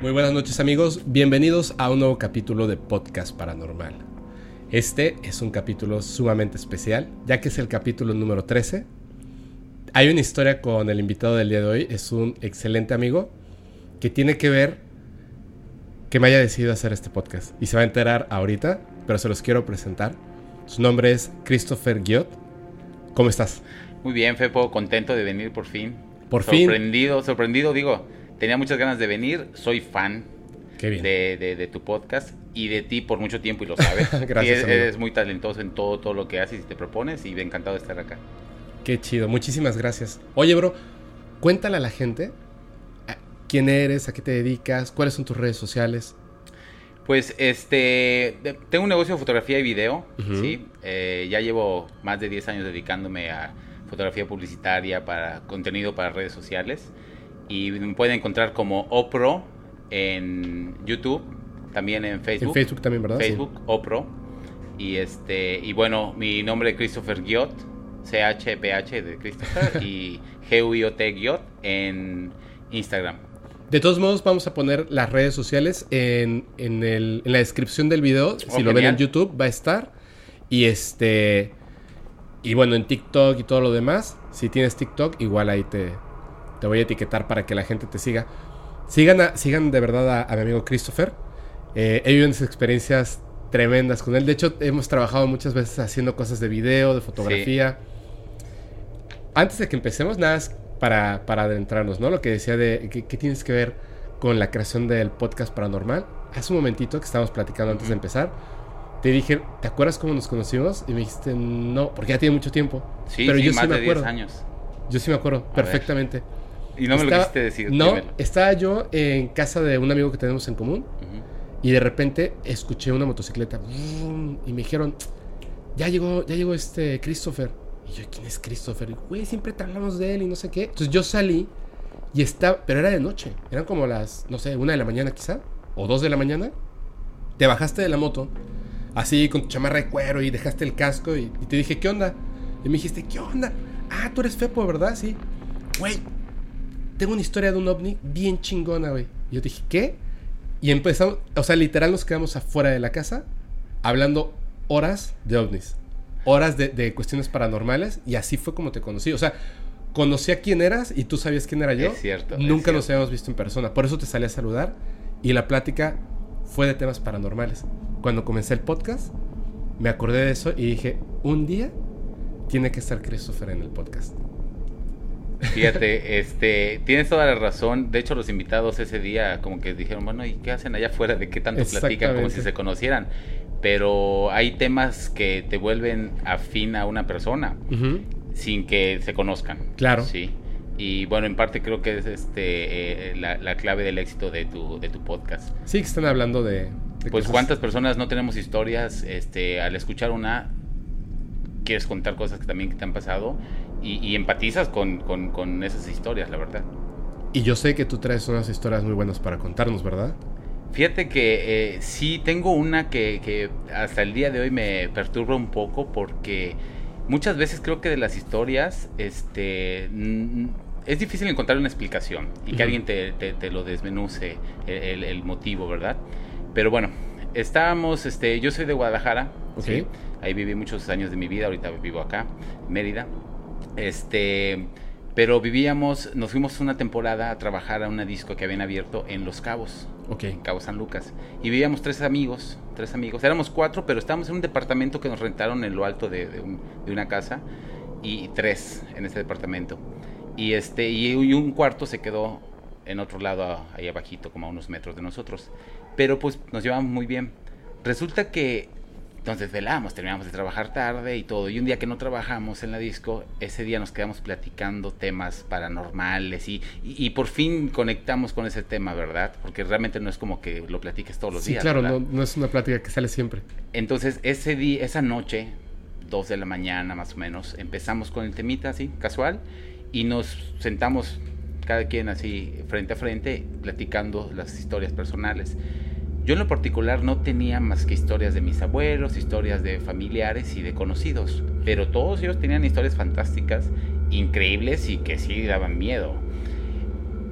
Muy buenas noches amigos, bienvenidos a un nuevo capítulo de Podcast Paranormal. Este es un capítulo sumamente especial, ya que es el capítulo número 13. Hay una historia con el invitado del día de hoy, es un excelente amigo que tiene que ver que me haya decidido hacer este podcast. Y se va a enterar ahorita, pero se los quiero presentar. Su nombre es Christopher Guiot. ¿Cómo estás? Muy bien, Fepo, contento de venir por fin. Por fin. Sorprendido, sorprendido, digo, tenía muchas ganas de venir, soy fan Qué bien. de, de- de tu podcast y de ti por mucho tiempo y lo sabes. Gracias, eres muy talentoso en todo, todo lo que haces y te propones y encantado estar acá. Qué chido, muchísimas gracias. Oye, bro, cuéntale a la gente a quién eres, a qué te dedicas, cuáles son tus redes sociales. Pues este, de- tengo un negocio de fotografía y video. ¿sí? Eh, ya llevo más de 10 años dedicándome a fotografía publicitaria para contenido para redes sociales y me pueden encontrar como OPRO en YouTube, también en Facebook. En Facebook también, ¿verdad? Sí. Facebook, OPRO. Y este, y bueno, mi nombre es Christopher Giot, C-H-P-H de Christopher y G-U-I-O-T Giot en Instagram. De todos modos, vamos a poner las redes sociales en, en el- en la descripción del video. si Oh, lo ven en. YouTube, va a estar. Y este. Y bueno, en TikTok y todo lo demás. Si tienes TikTok, igual ahí te, te voy a etiquetar para que la gente te siga. Sigan, a- sigan de verdad a, a mi amigo Christopher. Eh, he vivido unas experiencias tremendas con él. De hecho, hemos trabajado muchas veces haciendo cosas de video, de fotografía. Antes de que empecemos, nada más para, para adentrarnos, ¿no? Lo que decía de qué, tienes que ver con la creación del podcast paranormal. Hace un momentito que estábamos platicando antes de empezar, te dije, ¿te acuerdas cómo nos conocimos? Y me dijiste, no, porque ya tiene mucho tiempo. Sí, Pero sí, yo sí me de 10 acuerdo. años. Yo sí me acuerdo perfectamente. Y no me lo Estaba- quisiste decir. No, dímelo. estaba yo en casa de un amigo que tenemos en común y de repente escuché una motocicleta y me dijeron, ya llegó, ya llegó este Christopher. Y yo, ¿quién es Christopher? Y, Güey, siempre te hablamos de él y no sé qué. Entonces yo salí y estaba, pero era de noche. Eran como las, no sé, una de la mañana quizá, o dos de la mañana. Te bajaste de la moto, así con tu chamarra de cuero y dejaste el casco y, y te dije, ¿qué onda? Y me dijiste, ¿qué onda? Ah, tú eres Fepo, ¿verdad? Sí. Güey, tengo una historia de un ovni bien chingona, güey. Yo dije, ¿qué? Y empezamos, o sea, literal nos quedamos afuera de la casa hablando horas de ovnis. Horas de, de cuestiones paranormales y así fue como te conocí. O sea, conocí a quién eras y tú sabías quién era yo. Es cierto, es Nunca nos habíamos visto en persona. Por eso te salí a saludar y la plática fue de temas paranormales. Cuando comencé el podcast, me acordé de eso y dije, un día tiene que estar Christopher en el podcast. Fíjate, este, tienes toda la razón. De hecho, los invitados ese día como que dijeron, bueno, ¿y qué hacen allá afuera? ¿De qué tanto platican? Como si se conocieran. Pero hay temas que te vuelven afín a una persona sin que se conozcan. Claro. Sí. Y bueno, en parte creo que es este eh, la, la clave del éxito de tu, de tu podcast. Sí, que están hablando de... de Pues cosas- cuántas personas no tenemos historias, este, al escuchar una, quieres contar cosas que también que te han pasado y, y empatizas con, con- con esas historias, la verdad. Y yo sé que tú traes unas historias muy buenas para contarnos, ¿verdad? Fíjate que eh, sí tengo una que, que hasta el día de hoy me perturba un poco porque muchas veces creo que de las historias este, es difícil encontrar una explicación y que alguien te, te- te lo desmenuce el, el- el motivo, ¿verdad? Pero bueno, estábamos, este, yo soy de Guadalajara, Ok. ¿sí? ahí viví muchos años de mi vida, ahorita vivo acá, Mérida. Este, pero vivíamos, nos fuimos una temporada a trabajar a una disco que habían abierto en Los Cabos Ok. en Cabo San Lucas. Y vivíamos tres amigos, tres amigos. Éramos cuatro, pero estábamos en un departamento que nos rentaron en lo alto de, de un- de una casa. Y tres en ese departamento. Y, este, y, y un cuarto se quedó en otro lado, a- ahí abajito, como a unos metros de nosotros. Pero pues nos llevamos muy bien. Resulta que nos desvelamos, terminamos de trabajar tarde y todo. Y un día que no trabajamos en la disco, ese día nos quedamos platicando temas paranormales y, y, y por fin conectamos con ese tema, ¿verdad? Porque realmente no es como que lo platiques todos los Sí, días. claro, no, no es una plática que sale siempre. Entonces, ese día, esa noche, dos de la mañana más o menos, empezamos con el temita así, casual, y nos sentamos cada quien así frente a frente, platicando las historias personales. Yo en lo particular no tenía más que historias de mis abuelos, historias de familiares y de conocidos, pero todos ellos tenían historias fantásticas, increíbles y que sí daban miedo.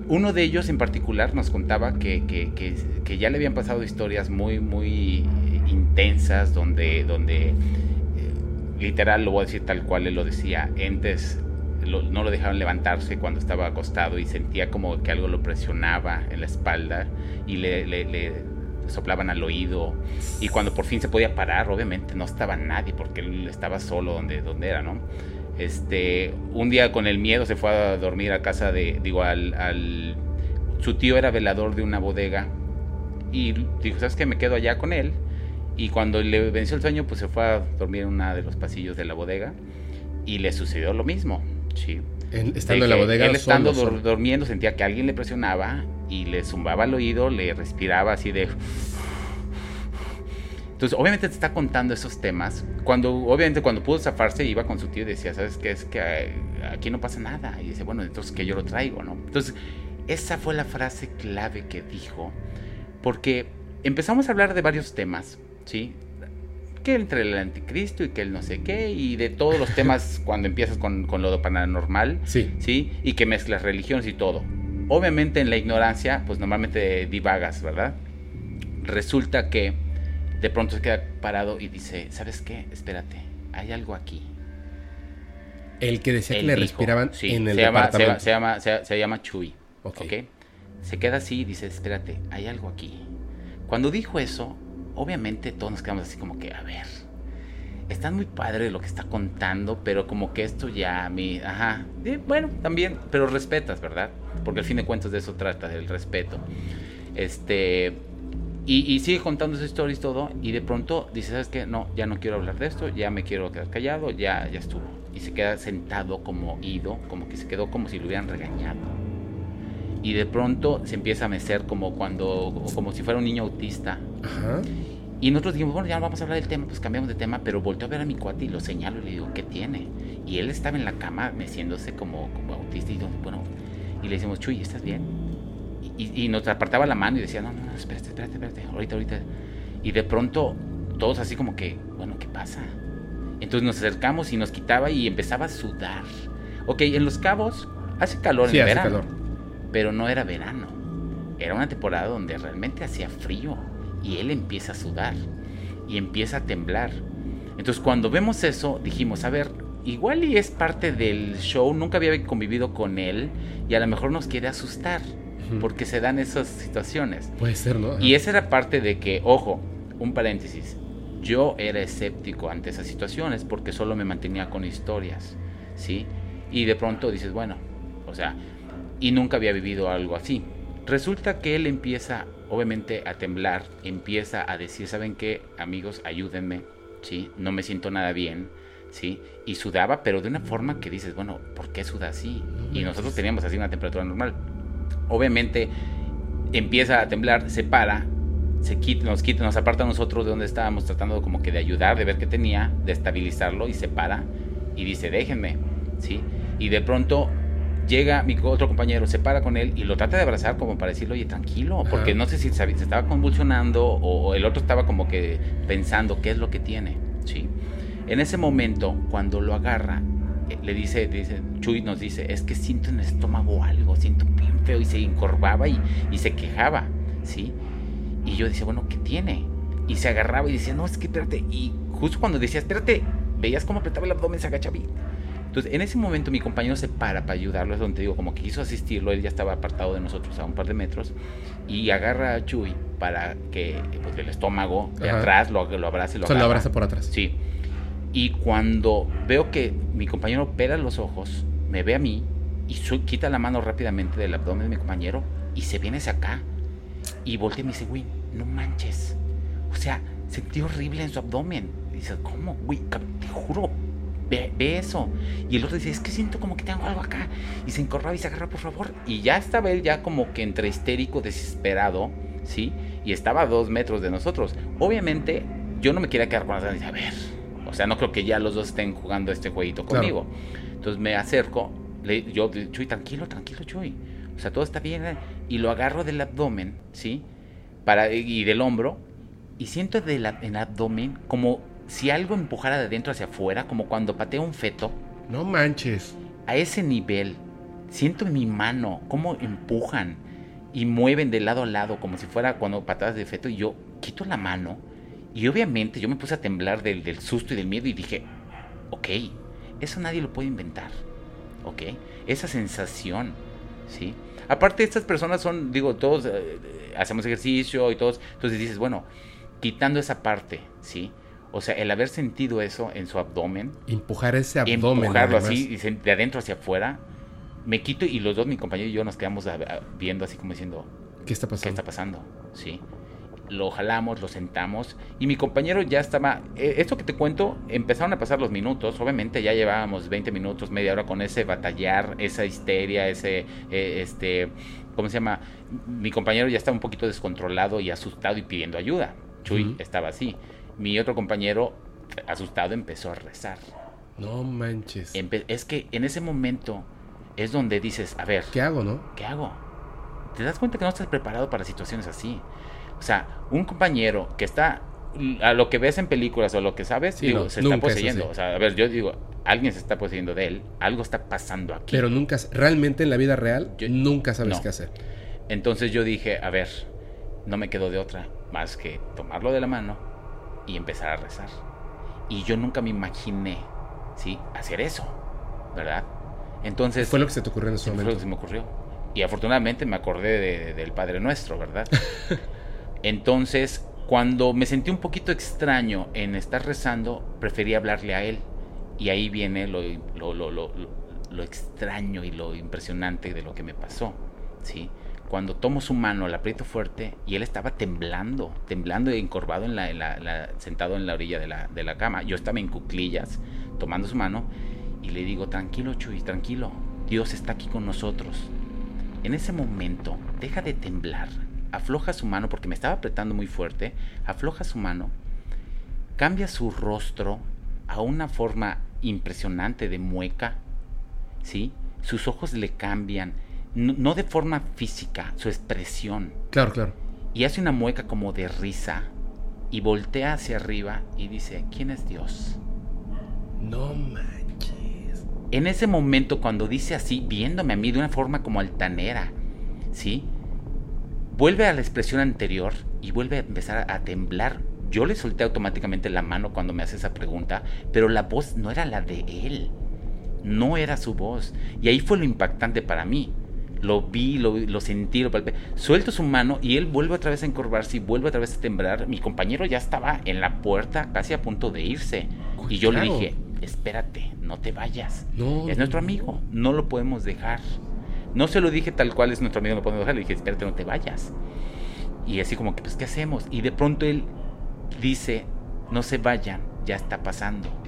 uno de ellos en particular nos contaba que, que, que, que ya le habían pasado historias muy, muy intensas, donde, donde eh, literal, lo voy a decir tal cual él lo decía, entes no lo dejaban levantarse cuando estaba acostado y sentía como que algo lo presionaba en la espalda y le, le, le soplaban al oído y cuando por fin se podía parar, obviamente no estaba nadie porque él estaba solo donde, donde era, ¿no? Este, un día con el miedo se fue a dormir a casa de, digo, al, al su tío era velador de una bodega y dijo, ¿sabes qué? Me quedo allá con él. Y cuando le venció el sueño, pues se fue a dormir en uno de los pasillos de la bodega y le sucedió lo mismo, sí. En- estando en la bodega. Él estando solo, dur- solo. durmiendo sentía que alguien le presionaba y le zumbaba al oído, le respiraba así de... Entonces, obviamente te está contando esos temas. Cuando, obviamente, cuando pudo zafarse, iba con su tío y decía, ¿sabes qué? Es que eh, aquí no pasa nada. Y dice, bueno, entonces que yo lo traigo, ¿no? Entonces, esa fue la frase clave que dijo. Porque empezamos a hablar de varios temas, ¿sí? Que entre el anticristo y que el no sé qué, y de todos los temas cuando empiezas con, con lo paranormal, Sí. ¿sí? Y que mezclas religiones y todo. Obviamente en la ignorancia, pues normalmente divagas, ¿verdad? Resulta que de pronto se queda parado y dice, ¿sabes qué? Espérate, hay algo aquí. El que decía que le respiraban sí, en el se llama, se, departamento. llama- se llama, se, se llama Chuy. Ok. ¿ok? Se queda así y dice, espérate, hay algo aquí. Cuando dijo eso, obviamente todos nos quedamos así como que, a ver, está muy padre lo que está contando, pero como que esto ya a mí, ajá, bueno, también, pero respetas, ¿verdad? Porque al fin de cuentas de eso trata, del respeto. Este, y, y sigue contando esa historia y todo, y de pronto dice, ¿sabes qué? No, ya no quiero hablar de esto, ya me quiero quedar callado, ya, ya estuvo. Y se queda sentado como ido, como que se quedó como si lo hubieran regañado. Y de pronto se empieza a mecer como cuando, como si fuera un niño autista. Ajá. Y nosotros dijimos, bueno, ya no vamos a hablar del tema, pues cambiamos de tema, pero volteo a ver a mi cuate y lo señalo y le digo, ¿qué tiene? Y él estaba en la cama meciéndose como, como autista y yo, bueno, y le decimos, Chuy, ¿estás bien? Y, y- y nos apartaba la mano y decía, no, no, no, espérate, espérate, espérate, ahorita, ahorita. Y de pronto, todos así como que, bueno, ¿qué pasa? Entonces nos acercamos y nos quitaba y empezaba a sudar. Ok, en Los Cabos hace calor Sí, en hace verano calor. pero no era verano. Era una temporada donde realmente hacía frío y él empieza a sudar y empieza a temblar. Entonces cuando vemos eso dijimos, a ver, igual y es parte del show, nunca había convivido con él y a lo mejor nos quiere asustar porque se dan esas situaciones. Puede ser, ¿no? Y esa era parte de que, ojo, un paréntesis, yo era escéptico ante esas situaciones porque solo me mantenía con historias, ¿sí? Y de pronto dices, bueno, o sea, y nunca había vivido algo así. Resulta que él empieza, obviamente, a temblar, empieza a decir, ¿saben qué? Amigos, ayúdenme, ¿sí? No me siento nada bien, ¿sí? Y sudaba, pero de una forma que dices, bueno, ¿por qué suda así? Y nosotros teníamos así una temperatura normal. Obviamente, empieza a temblar, se para, se quita, nos quita, nos aparta a nosotros de donde estábamos tratando como que de ayudar, de ver qué tenía, de estabilizarlo y se para y dice, déjenme, ¿sí? Y de pronto llega mi otro compañero, se para con él y lo trata de abrazar como para decirle, oye, tranquilo, porque Ajá. no sé si se, se estaba convulsionando o, o el otro estaba como que pensando qué es lo que tiene, ¿sí? En ese momento, cuando lo agarra, eh, le dice, dice, Chuy nos dice, es que siento en el estómago algo, siento bien feo y se encorvaba y, y se quejaba, ¿sí? Y yo decía, bueno, ¿qué tiene? Y se agarraba y decía, no, es que espérate. Y justo cuando decía, espérate, veías cómo apretaba el abdomen, se agachaba. y- Entonces, en ese momento mi compañero se para para ayudarlo, es donde digo, como que quiso asistirlo, él ya estaba apartado de nosotros a un par de metros, y agarra a Chuy para que, pues, el estómago de Ajá. atrás lo, lo abrace, lo O sea, lo abraza por atrás. Sí. Y cuando veo que mi compañero pela los ojos, me ve a mí y su- quita la mano rápidamente del abdomen de mi compañero y se viene hacia acá y voltea y me dice, güey, no manches. O sea, sentí horrible en su abdomen. Y dice, ¿cómo, güey? Te juro, ve, ve eso. Y el otro dice, es que siento como que tengo algo acá. Y se encorraba y se agarra, por favor. Y ya estaba él ya como que entre histérico, desesperado, ¿sí? Y estaba a dos metros de nosotros. Obviamente, yo no me quería quedar con las ganas y decir, a ver. O sea, no creo que ya los dos estén jugando este jueguito Claro. conmigo. Entonces me acerco, le, yo, Chuy, tranquilo, tranquilo, Chuy. O sea, todo está bien. ¿eh? Y lo agarro del abdomen, ¿sí? Para, y del hombro. Y siento del en el abdomen como si algo empujara de dentro hacia afuera, como cuando patea un feto. No manches. A ese nivel. siento en mi mano cómo empujan y mueven de lado a lado como si fuera cuando patadas de feto y yo quito la mano y obviamente yo me puse a temblar del, del susto y del miedo y dije, ok, eso nadie lo puede inventar, ok, esa sensación, ¿sí? Aparte estas personas son, digo, todos eh, hacemos ejercicio y todos, entonces dices, bueno, quitando esa parte, ¿sí? O sea, el haber sentido eso en su abdomen. Empujar ese abdomen. Empujarlo así, de adentro hacia afuera. Me quito y los dos, mi compañero y yo, nos quedamos viendo así como diciendo... ¿Qué está pasando? ¿Qué está pasando? Sí. Lo jalamos, lo sentamos y mi compañero ya estaba... Eh, esto que te cuento, empezaron a pasar los minutos. Obviamente ya llevábamos 20 minutos, media hora con ese batallar, esa histeria, ese... Eh, este ¿Cómo se llama? Mi compañero ya estaba un poquito descontrolado y asustado y pidiendo ayuda. Chuy estaba así mi otro compañero, asustado, empezó a rezar. No manches. es que en ese momento es donde dices, a ver. ¿Qué hago, no? ¿Qué hago? Te das cuenta que no estás preparado para situaciones así. O sea, un compañero que está a lo que ves en películas o lo que sabes, se está poseyendo. O sea, a ver, yo digo, alguien se está poseyendo de él, algo está pasando aquí. Pero nunca, realmente en la vida real, nunca sabes qué hacer. Entonces yo dije, a ver, no me quedo de otra más que tomarlo de la mano, y empezar a rezar. Y yo nunca me imaginé, ¿sí? Hacer eso, ¿verdad? Entonces... Fue lo que se te ocurrió en ese momento. Fue lo que se me ocurrió. Y afortunadamente me acordé del Padre Nuestro, ¿verdad? Entonces, cuando me sentí un poquito extraño en estar rezando, preferí hablarle a Él. Y ahí viene lo, lo, lo, lo extraño y lo impresionante de lo que me pasó, ¿sí? Cuando tomo su mano, la aprieto fuerte y él estaba temblando, temblando y encorvado en la, sentado en la orilla de la, de la, cama. Yo estaba en cuclillas tomando su mano y le digo, tranquilo Chuy, tranquilo, Dios está aquí con nosotros. En ese momento, deja de temblar, afloja su mano porque me estaba apretando muy fuerte, afloja su mano, cambia su rostro a una forma impresionante de mueca, ¿sí? Sus ojos le cambian, no, de forma física, su expresión. Claro, claro. Y hace una mueca como de risa y voltea hacia arriba y dice, ¿quién es Dios? No manches. En ese momento, cuando dice así, viéndome a mí de una forma como altanera, ¿sí? Vuelve a la expresión anterior y vuelve a empezar a temblar. Yo le solté automáticamente la mano cuando me hace esa pregunta, pero la voz no era la de él. No era su voz. Y ahí fue lo impactante para mí. Lo vi, lo, sentí, lo palpé. Suelto su mano y él vuelve otra vez a encorvarse y vuelve otra vez a temblar. Mi compañero ya estaba en la puerta, casi a punto de irse. y yo le dije, espérate, no te vayas. es nuestro amigo, no lo podemos dejar. No se lo dije tal cual es nuestro amigo, no lo podemos dejar. Le dije, espérate, no te vayas. Y así como que, pues, ¿qué hacemos? Y de pronto él dice, no se vayan, ya está pasando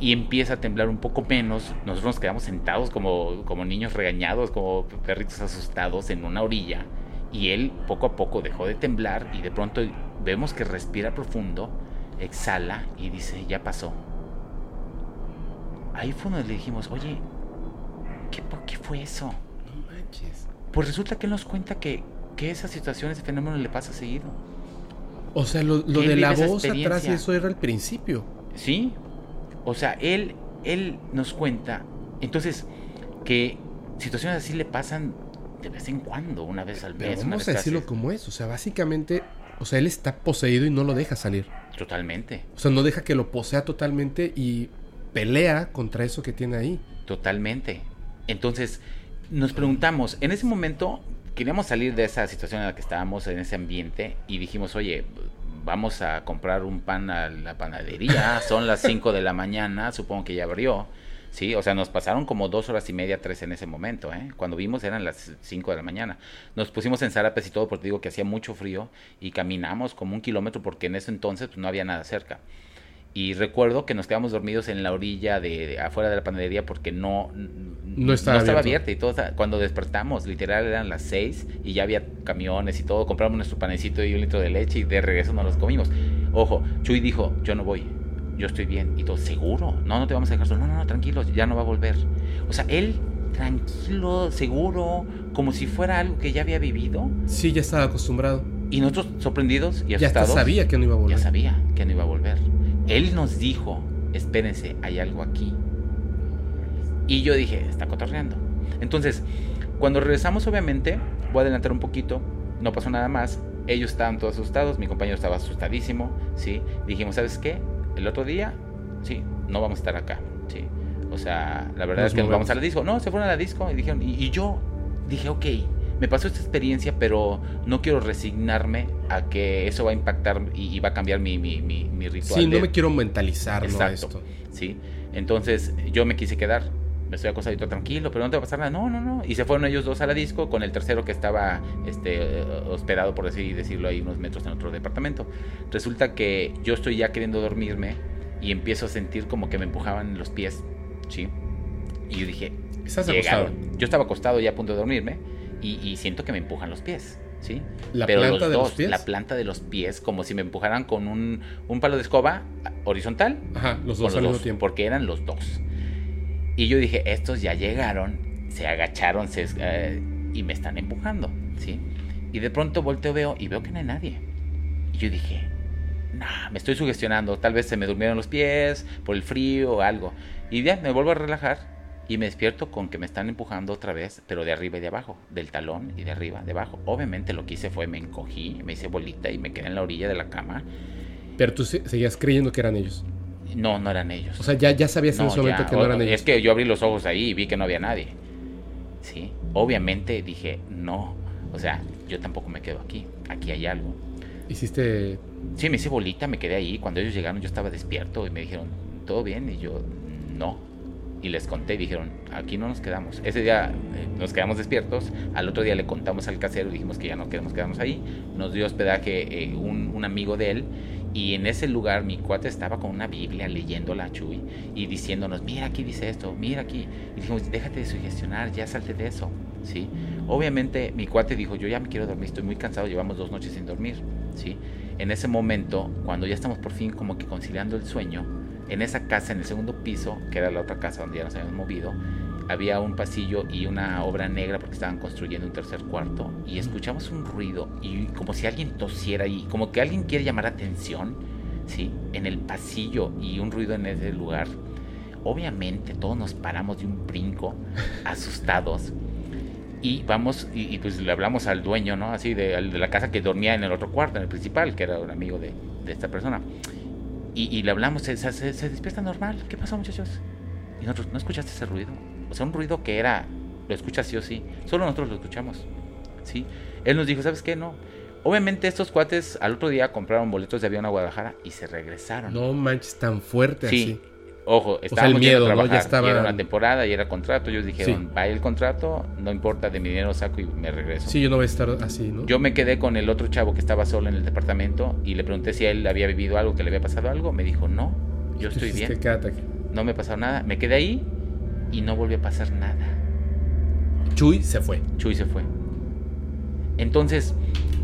y empieza a temblar un poco menos. Nosotros nos quedamos sentados como, como niños regañados, como perritos asustados en una orilla. Y él poco a poco dejó de temblar y de pronto vemos que respira profundo, exhala y dice, ya pasó. Ahí fue donde le dijimos, oye, ¿qué, qué fue eso? No manches. Pues resulta que él nos cuenta que, que esa situación, ese fenómeno le pasa seguido. O sea, lo, lo de la voz atrás, eso era el principio. Sí, o sea, él, él nos cuenta, entonces, que situaciones así le pasan de vez en cuando, una vez al mes. vamos a decirlo como es, o sea, básicamente, o sea, él está poseído y no lo deja salir. Totalmente. O sea, no deja que lo posea totalmente y pelea contra eso que tiene ahí. Totalmente. Entonces, nos preguntamos, en ese momento queríamos salir de esa situación en la que estábamos, en ese ambiente, y dijimos, oye, vamos a comprar un pan a la panadería, son las 5 de la mañana, supongo que ya abrió. Sí, o sea, nos pasaron como dos horas y media, tres en ese momento, ¿eh? Cuando vimos eran las 5 de la mañana. Nos pusimos en zarapes y todo porque digo que hacía mucho frío y caminamos como un kilómetro porque en ese entonces pues, no había nada cerca. Y recuerdo que nos quedamos dormidos en la orilla de, afuera de la panadería porque no, no estaba, abierta y todo. Cuando despertamos, literal eran las seis y ya había camiones y todo. Compramos nuestro panecito y un litro de leche y de regreso nos los comimos. Ojo, Chuy dijo, yo no voy, yo estoy bien. Y todo, ¿seguro? No, no te vamos a dejar solo. No, no, no, tranquilo, ya no va a volver. O sea, él tranquilo, seguro, como si fuera algo que ya había vivido. Sí, ya estaba acostumbrado. Y nosotros sorprendidos y asustados. Ya sabía que no iba a volver. Ya sabía que no iba a volver. Él nos dijo, espérense, hay algo aquí. Y yo dije, está cotorreando. Entonces, cuando regresamos, obviamente, voy a adelantar un poquito, no pasó nada más. Ellos estaban todos asustados, mi compañero estaba asustadísimo, ¿sí? Dijimos, ¿sabes qué? El otro día, sí, no vamos a estar acá, ¿sí? O sea, la verdad Nos es que nos movemos. vamos a la disco. No, se fueron a la disco y dijeron, y, y yo dije, ok, me pasó esta experiencia, pero no quiero resignarme a que eso va a impactar y, y va a cambiar mi, mi, mi, mi ritual. Sí, no de- me quiero mentalizar, ¿no? Exacto. Esto. ¿sí? Entonces yo me quise quedar. Me estoy acostadito tranquilo, pero no te va a pasar nada. No, no, no. Y se fueron ellos dos a la disco con el tercero que estaba este, hospedado, por decirlo, ahí unos metros en otro departamento. Resulta que yo estoy ya queriendo dormirme y empiezo a sentir como que me empujaban los pies, ¿sí? Y yo dije, Estás acostado. Yo estaba acostado ya a punto de dormirme y, y siento que me empujan los pies, ¿sí? La Pero planta de los dos, pies. La planta de los pies, como si me empujaran con un, un palo de escoba horizontal Ajá, los dos al mismo tiempo. porque eran los dos. Y yo dije, estos ya llegaron, se agacharon se, eh, y me están empujando, ¿sí? Y de pronto volteo, veo y veo que no hay nadie. Y yo dije, nah, me estoy sugestionando, tal vez se me durmieron los pies por el frío o algo. Y ya me vuelvo a relajar y me despierto con que me están empujando otra vez, pero de arriba y de abajo, del talón y de arriba, de abajo. Obviamente lo que hice fue me encogí, me hice bolita y me quedé en la orilla de la cama. Pero tú se- seguías creyendo que eran ellos. No, no eran ellos. O sea, ya, ya sabías en No, ese momento ya, que no eran ellos. Es que yo abrí los ojos ahí y vi que no había nadie. Sí, obviamente dije, no. O sea, yo tampoco me quedo aquí. Aquí hay algo. Hiciste. Sí, me hice bolita, me quedé ahí. Cuando ellos llegaron yo estaba despierto y me dijeron, ¿todo bien? Y yo, no. Y les conté y dijeron, aquí no nos quedamos. Ese día eh, nos quedamos despiertos. Al otro día le contamos al casero y dijimos que ya no queremos quedarnos ahí. Nos dio hospedaje eh, un, amigo de él. Y en ese lugar mi cuate estaba con una Biblia leyéndola a Chuy y diciéndonos, mira aquí dice esto, mira aquí. Y dijimos, déjate de sugestionar, ya salte de eso. ¿Sí? Obviamente mi cuate dijo, yo ya me quiero dormir, estoy muy cansado, llevamos dos noches sin dormir. ¿Sí? En ese momento, cuando ya estamos por fin como que conciliando el sueño, en esa casa, en el segundo piso, que era la otra casa donde ya nos habíamos movido, había un pasillo y una obra negra porque estaban construyendo un tercer cuarto y escuchamos un ruido y como si alguien tosiera y como que alguien quiere llamar atención, ¿sí? En el pasillo y un ruido en ese lugar. Obviamente todos nos paramos de un brinco, asustados. Y vamos, y, y pues le hablamos al dueño, ¿no? Así de, de la casa que dormía en el otro cuarto, en el principal, que era un amigo de, de esta persona. Y, y le hablamos, se, se, se despierta normal. ¿Qué pasó, muchachos? Y nosotros, ¿no escuchaste ese ruido? O sea, un ruido que era, lo escuchas sí o sí. Solo nosotros lo escuchamos. ¿Sí? Él nos dijo, ¿sabes qué? No. Obviamente estos cuates al otro día compraron boletos de avión a Guadalajara y se regresaron. No manches tan fuerte Sí. así. Ojo, el estábamos miedo, yendo a ¿no? Ya estaba- y era una temporada y era contrato. Ellos dijeron, Sí. va el contrato, no importa, de mi dinero saco y me regreso. Sí, yo no voy a estar así, ¿no? Yo me quedé con el otro chavo que estaba solo en el departamento y le pregunté si él había vivido algo, que le había pasado algo. Me dijo, no, yo estoy bien, no me pasó nada. Me quedé ahí y no volvió a pasar nada. Chuy se fue. Chuy se fue. Entonces,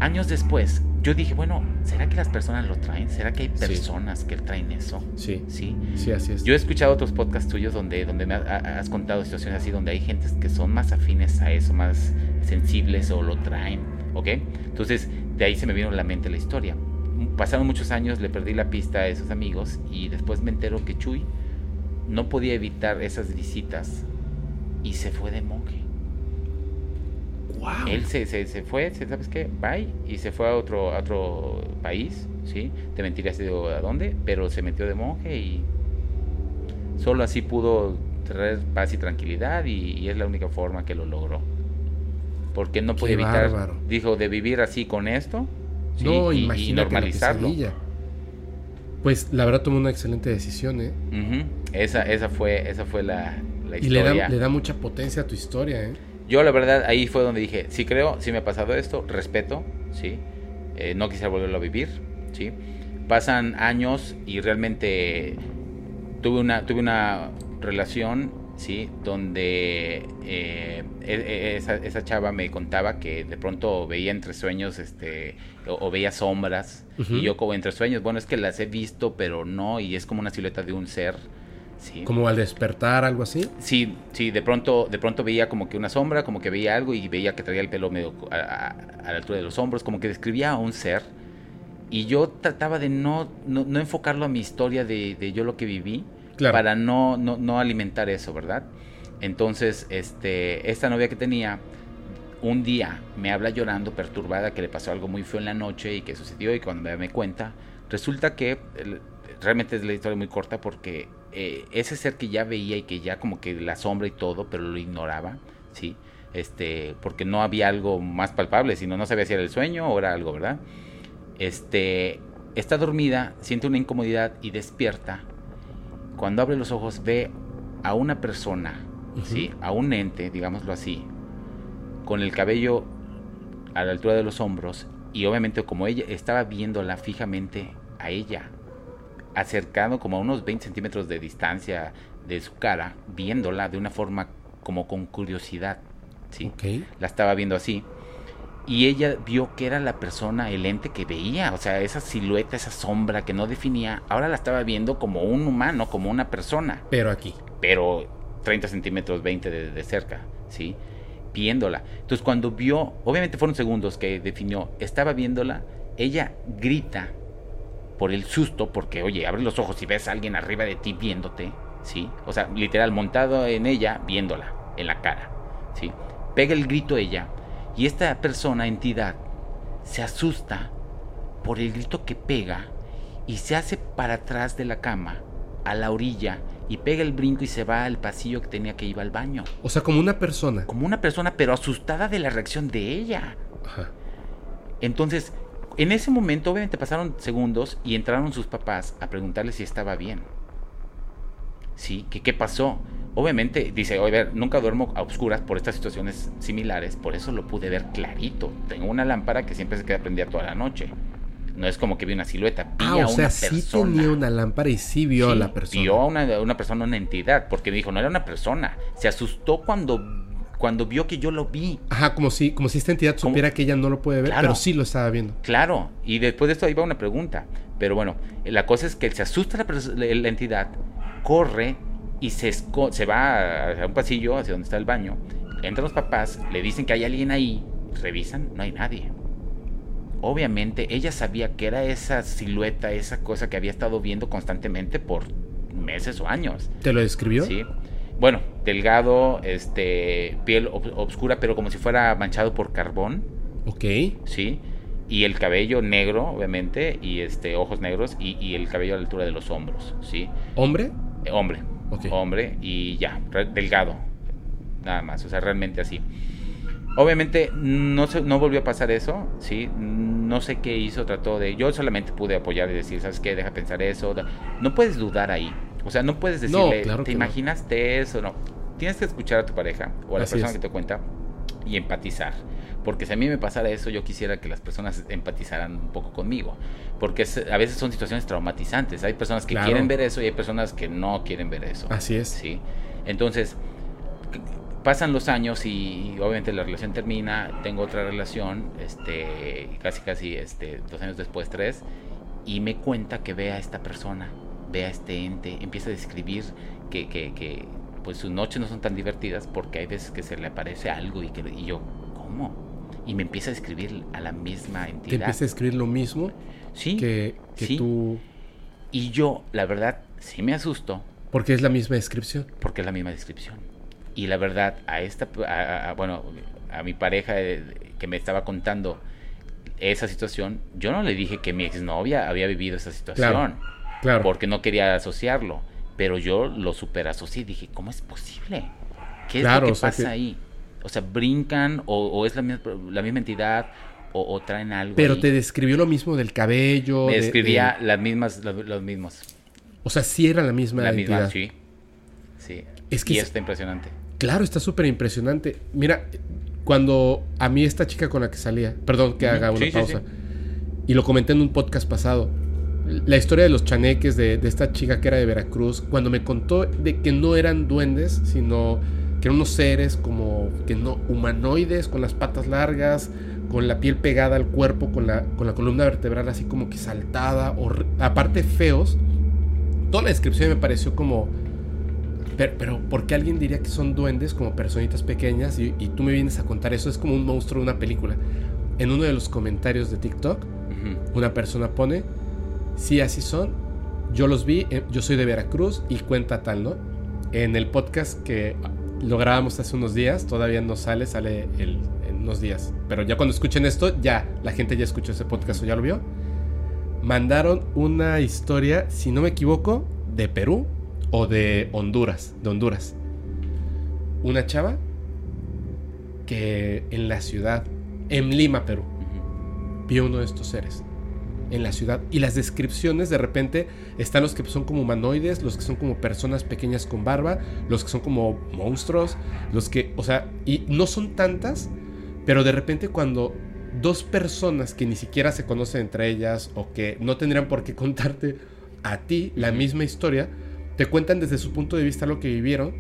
años después, yo dije, bueno, ¿será que las personas lo traen? ¿Será que hay Sí. personas que traen eso? Sí, Sí. sí, así es. Yo he escuchado otros podcasts tuyos donde, donde me ha- has contado situaciones así, donde hay gentes que son más afines a eso, más sensibles o lo traen, ¿ok? Entonces, de ahí se me vino a la mente la historia. Pasaron muchos años, le perdí la pista a esos amigos y después me entero que Chuy no podía evitar esas visitas y se fue de monje. ¡Wow! Él se, se, se fue, se- ¿sabes qué? Bye. Y se fue a otro, a otro país, ¿sí? Te mentiría si digo a dónde, pero se metió de monje y solo así pudo traer paz y tranquilidad y, y es la única forma que lo logró. Porque no podía evitar, bárbaro. dijo, de vivir así con esto ¿sí? No, y, y normalizarlo. Pues la verdad tomó una excelente decisión, ¿eh? Esa, esa fue, esa fue la, la Y le historia. da, le da mucha potencia a tu historia, ¿eh? Yo la verdad ahí fue donde dije, sí creo, sí me ha pasado esto, respeto, sí, Eh, no quisiera volverlo a vivir, sí. Pasan años y realmente tuve una, tuve una relación, sí, donde eh, e- e- esa, esa chava me contaba que de pronto veía entre sueños, este, o, o veía sombras, y yo como entre sueños, bueno, es que las he visto, pero no, y es como una silueta de un ser, sí. Como al despertar, algo así. Sí, sí, de pronto, de pronto veía como que una sombra, como que veía algo y veía que traía el pelo medio a, a- a la altura de los hombros, como que describía a un ser. Y yo trataba de no, no, no enfocarlo a mi historia de, de yo lo que viví, Claro. para no, no, no alimentar eso, ¿verdad? Entonces, este, esta novia que tenía, un día me habla llorando, perturbada, que le pasó algo muy feo en la noche y que sucedió y cuando me, me cuenta, resulta que realmente es la historia muy corta porque eh, ese ser que ya veía y que ya como que la sombra y todo, pero lo ignoraba, ¿sí? Este, porque no había algo más palpable, sino no sabía si era el sueño o era algo, ¿verdad? Este, está dormida, siente una incomodidad y despierta. Cuando abre los ojos ve a una persona, ¿sí? A un ente, digámoslo así, con el cabello a la altura de los hombros y obviamente como ella estaba viéndola fijamente a ella, acercado como a unos 20 centímetros de distancia de su cara, viéndola de una forma como con curiosidad, ¿sí? Ok. La estaba viendo así. Y ella vio que era la persona, el ente que veía, o sea, esa silueta, esa sombra que no definía, ahora la estaba viendo como un humano, como una persona Pero aquí. pero 30 centímetros, 20 de, de cerca, ¿sí? Viéndola. Entonces cuando vio, obviamente fueron segundos que definió, estaba viéndola, ella grita por el susto, porque oye, abre los ojos y ves a alguien arriba de ti viéndote, ¿sí? O sea, literal, montado en ella, viéndola, en la cara, ¿sí? Pega el grito ella, y esta persona, entidad, se asusta por el grito que pega y se hace para atrás de la cama, a la orilla, y pega el brinco y se va al pasillo que tenía que ir al baño. O sea, como una persona. Como una persona, pero asustada de la reacción de ella. Ajá. Entonces, en ese momento, obviamente pasaron segundos y entraron sus papás a preguntarle si estaba bien. Sí, que qué pasó. Obviamente, dice, oye, a ver, nunca duermo a oscuras por estas situaciones similares, por eso lo pude ver clarito. Tengo una lámpara que siempre se queda prendida toda la noche. No es como que vi una silueta, vi Ah, a o sea, una sí persona. tenía una lámpara y sí vio a la persona. Vio a una, una persona, una entidad, porque me dijo, no era una persona. Se asustó cuando, cuando vio que yo lo vi. Ajá, como si, como si esta entidad Como- supiera que ella no lo puede ver, Claro. pero sí lo estaba viendo. Claro, y después de esto iba una pregunta. Pero bueno, la cosa es que se asusta la, la- la entidad, corre y se, se va a un pasillo hacia donde está el baño. Entran los papás, le dicen que hay alguien ahí, revisan, no hay nadie. Obviamente ella sabía que era esa silueta, esa cosa que había estado viendo constantemente por meses o años. ¿Te lo describió? Sí. Bueno, delgado, este, piel ob- obscura, pero como si fuera manchado por carbón, Ok. ¿sí? Y el cabello negro, obviamente, y este, ojos negros, y, y el cabello a la altura de los hombros, ¿sí? ¿Hombre? Eh, hombre, Ok. hombre, y ya, delgado, nada más, o sea, realmente así. Obviamente no, se, no volvió a pasar eso, ¿sí? No sé qué hizo, trató de... Yo solamente pude apoyar y decir, ¿sabes qué? Deja pensar eso. No puedes dudar ahí. O sea, no puedes No, decirle, claro ¿te no. imaginaste eso? No. Tienes que escuchar a tu pareja o a la Así persona es. que te cuenta y empatizar. Porque si a mí me pasara eso, yo quisiera que las personas empatizaran un poco conmigo. Porque es- a veces son situaciones traumatizantes. Hay personas que Claro. quieren ver eso y hay personas que no quieren ver eso. Así es. Sí. Entonces, pasan los años y, obviamente la relación termina, tengo otra relación, este, casi casi este, dos años después, tres, y me cuenta que ve a esta persona, ve a este ente, empieza a describir que, que, que, pues sus noches no son tan divertidas porque hay veces que se le aparece algo y, que, y yo, ¿cómo? Y me empieza a describir a la misma Te entidad. empieza a escribir lo mismo Sí, que, que sí. tú. y yo, la verdad, sí me asusto, Porque es la misma descripción. porque es la misma descripción. Y la verdad, a esta, a- a- bueno, a mi pareja eh, que me estaba contando esa situación, yo no le dije que mi exnovia había vivido esa situación, Claro. Porque no quería asociarlo, pero yo lo super asocié y dije, ¿cómo es posible? ¿Qué es Claro, lo que pasa que- ahí? O sea, brincan o, o es la misma, la misma entidad o, o traen algo. Pero ahí. te describió lo mismo del cabello. me de- describía de- las mismas, los, los mismos. o sea, sí era la misma La entidad. misma, sí. Sí. Es que y es- está impresionante. Claro, está súper impresionante. Mira, cuando a mí esta chica con la que salía, perdón que haga una sí, sí, pausa, sí. y lo comenté en un podcast pasado, la historia de los chaneques de, de esta chica que era de Veracruz, cuando me contó de que no eran duendes, sino que eran unos seres como que no humanoides, con las patas largas, con la piel pegada al cuerpo, con la, con la columna vertebral así como que saltada, hor- aparte feos, toda la descripción me pareció como... Pero, pero ¿por qué alguien diría que son duendes como personitas pequeñas y, y tú me vienes a contar eso? Es como un monstruo de una película. En uno de los comentarios de TikTok, una persona pone, sí, así son, yo los vi, eh, yo soy de Veracruz y cuenta tal, ¿no? En el podcast que lo grabamos hace unos días, todavía no sale, sale el, en unos días. Pero ya cuando escuchen esto, ya, la gente ya escuchó ese podcast o ya lo vio. Mandaron una historia, si no me equivoco, de Perú o de Honduras, de Honduras. Una chava que en la ciudad, en Lima, Perú, vio uno de estos seres en la ciudad. Y las descripciones de repente están los que son como humanoides, los que son como personas pequeñas con barba, los que son como monstruos, los que, o sea, y no son tantas, pero de repente cuando dos personas que ni siquiera se conocen entre ellas o que no tendrían por qué contarte a ti la misma historia, te cuentan desde su punto de vista lo que vivieron,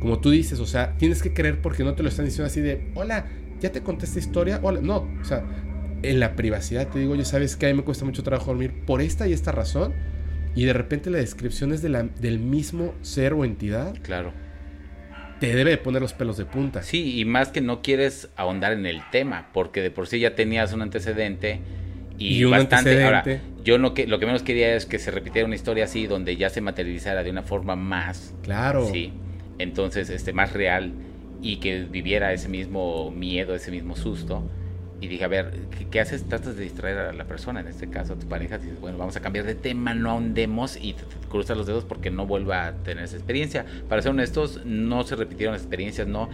como tú dices, o sea, tienes que creer porque no te lo están diciendo así de, hola, ya te conté esta historia, hola, no, o sea, en la privacidad te digo, ya sabes que a mí me cuesta mucho trabajo dormir por esta y esta razón, y de repente la descripción es de la, del mismo ser o entidad, Claro. te debe de poner los pelos de punta. Sí, y más que no quieres ahondar en el tema, porque de por sí ya tenías un antecedente y, Y un bastante. Ahora, antecedente. yo no que, lo que menos quería es que se repitiera una historia así, donde ya se materializara de una forma más, Claro. sí, entonces, este, más real y que viviera ese mismo miedo, ese mismo susto. Y dije, a ver, ¿qué, haces? Tratas de distraer a la persona, en este caso a tu pareja. Dices, bueno, vamos a cambiar de tema, no ahondemos y cruzas los dedos porque no vuelva a tener esa experiencia. Para ser honestos, no se repitieron las experiencias, no.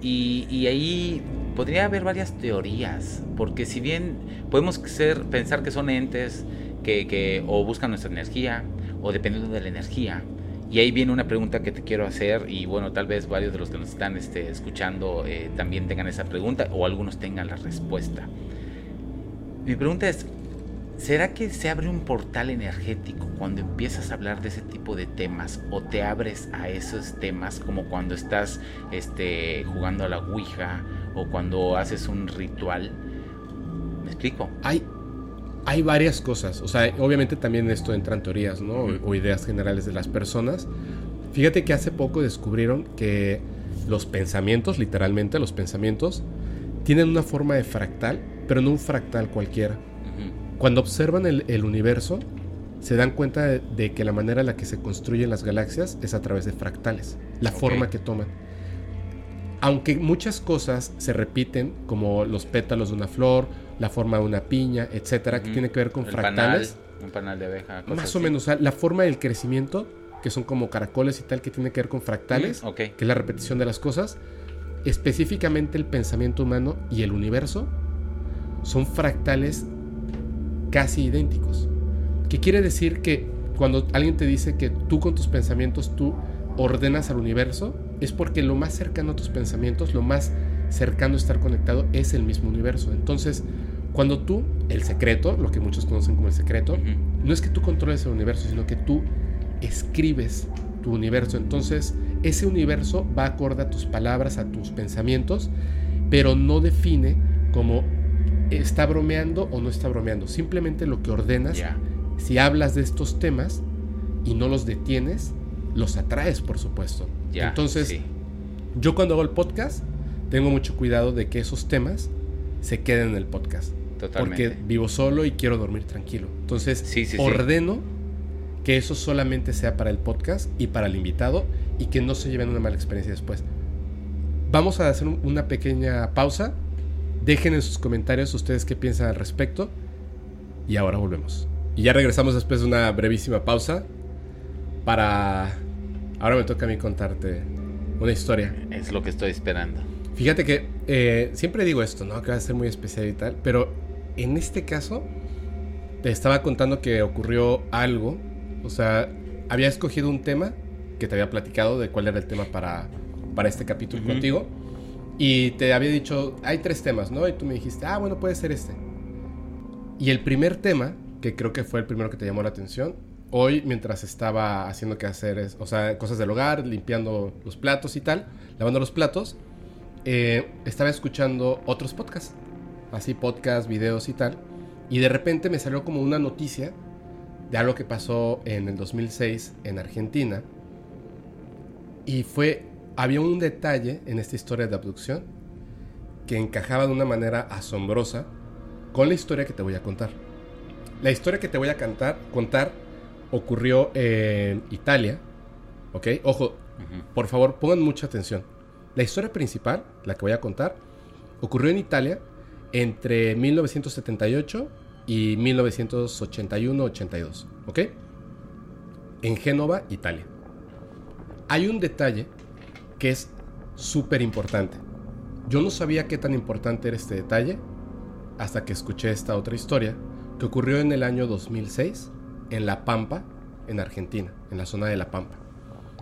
Y, y ahí podría haber varias teorías, porque si bien podemos ser, pensar que son entes que, que o buscan nuestra energía, o dependiendo de la energía, y ahí viene una pregunta que te quiero hacer y bueno, tal vez varios de los que nos están este, escuchando eh, también tengan esa pregunta o algunos tengan la respuesta. Mi pregunta es, ¿será que se abre un portal energético cuando empiezas a hablar de ese tipo de temas o te abres a esos temas como cuando estás este, jugando a la Ouija o cuando haces un ritual? ¿Me explico? Hay varias cosas. O sea, obviamente también esto entra en teorías, ¿no? O, ideas generales de las personas. Fíjate que hace poco descubrieron que los pensamientos, literalmente los pensamientos, tienen una forma de fractal, pero no un fractal cualquiera. Cuando observan el, el universo, se dan cuenta de, de que la manera en la que se construyen las galaxias es a través de fractales, la forma que toman. Aunque muchas cosas se repiten, como los pétalos de una flor, la forma de una piña, etcétera, que tiene que ver con El fractales, panal, un panal de abeja. cosas más o así. menos, o la forma del crecimiento, que son como caracoles y tal, que tiene que ver con fractales, que es la repetición de las cosas, específicamente el pensamiento humano y el universo son fractales casi idénticos. ¿Qué quiere decir que cuando alguien te dice que tú con tus pensamientos tú ordenas al universo, es porque lo más cercano a tus pensamientos, lo más cercano a estar conectado es el mismo universo. Entonces, cuando tú, el secreto, lo que muchos conocen como el secreto, no es que tú controles el universo, sino que tú escribes tu universo. Entonces, ese universo va acorde a tus palabras, a tus pensamientos, pero no define como está bromeando o no está bromeando. Simplemente lo que ordenas, si hablas de estos temas y no los detienes, los atraes, por supuesto. Ya, Entonces, sí. yo cuando hago el podcast, tengo mucho cuidado de que esos temas se queden en el podcast. Totalmente. Porque vivo solo y quiero dormir tranquilo. Entonces, Sí, ordeno que eso solamente sea para el podcast y para el invitado y que no se lleven una mala experiencia después. Vamos a hacer un- una pequeña pausa. Dejen en sus comentarios ustedes qué piensan al respecto. Y ahora volvemos. Y ya regresamos después de una brevísima pausa para... Ahora me toca a mí contarte una historia. Es lo que estoy esperando. Fíjate que eh, siempre digo esto, ¿no? Que va a ser muy especial y tal, pero en este caso te estaba contando que ocurrió algo, o sea, había escogido un tema que te había platicado de cuál era el tema para, para este capítulo contigo y te había dicho, hay tres temas, ¿no? Y tú me dijiste, ah, bueno, puede ser este. Y el primer tema, que creo que fue el primero que te llamó la atención, hoy mientras estaba haciendo que hacer, o sea, cosas del hogar, limpiando los platos y tal, lavando los platos, eh, estaba escuchando otros podcasts, así podcasts, videos y tal, y de repente me salió como una noticia de algo que pasó en el 2006 en Argentina, y fue, había un detalle en esta historia de abducción que encajaba de una manera asombrosa con la historia que te voy a contar. La historia que te voy a cantar, contar ocurrió en Italia, ¿ok? Ojo, por favor, pongan mucha atención. La historia principal, la que voy a contar, ocurrió en Italia entre 1978 y 1981-82, ¿ok? En Génova, Italia. Hay un detalle que es súper importante. Yo no sabía qué tan importante era este detalle hasta que escuché esta otra historia que ocurrió en el año 2006 en La Pampa, en Argentina, en la zona de La Pampa.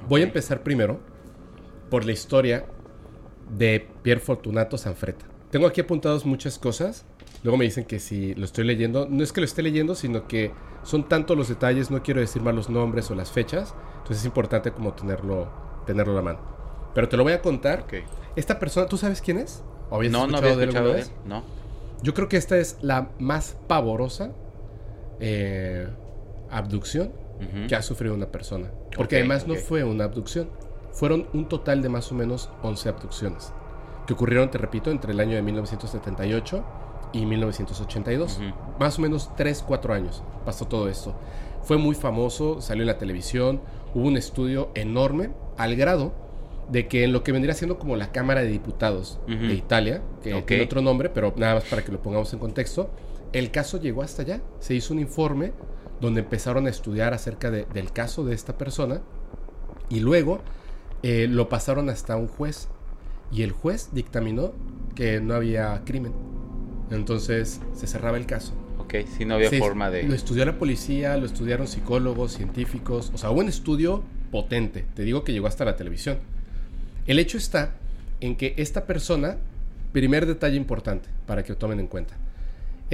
Voy a empezar primero por la historia de Pier Fortunato Sanfretta. Tengo aquí apuntados muchas cosas. Luego me dicen que si lo estoy leyendo, no es que lo esté leyendo, sino que son tantos los detalles, no quiero decir mal los nombres o las fechas, entonces es importante como tenerlo, tenerlo a la mano. Pero te lo voy a contar. Esta persona, ¿tú sabes quién es? no, no había escuchado de él, no. Yo creo que esta es la más pavorosa eh, abducción que ha sufrido una persona. Porque además no fue una abducción. Fueron un total de más o menos 11 abducciones. Que ocurrieron, te repito, entre el año de 1978 y 1982. Más o menos 3, 4 años pasó todo esto. Fue muy famoso, salió en la televisión, hubo un estudio enorme, al grado de que en lo que vendría siendo como la Cámara de Diputados de Italia, que tiene otro nombre, pero nada más para que lo pongamos en contexto, el caso llegó hasta allá. Se hizo un informe donde empezaron a estudiar acerca del caso de esta persona y luego eh, lo pasaron hasta un juez y el juez dictaminó que no había crimen. Entonces se cerraba el caso. Ok, si no había forma de... Lo estudió la policía, lo estudiaron psicólogos, científicos, o sea, hubo un estudio potente, te digo que llegó hasta la televisión. El hecho está en que esta persona, primer detalle importante para que lo tomen en cuenta,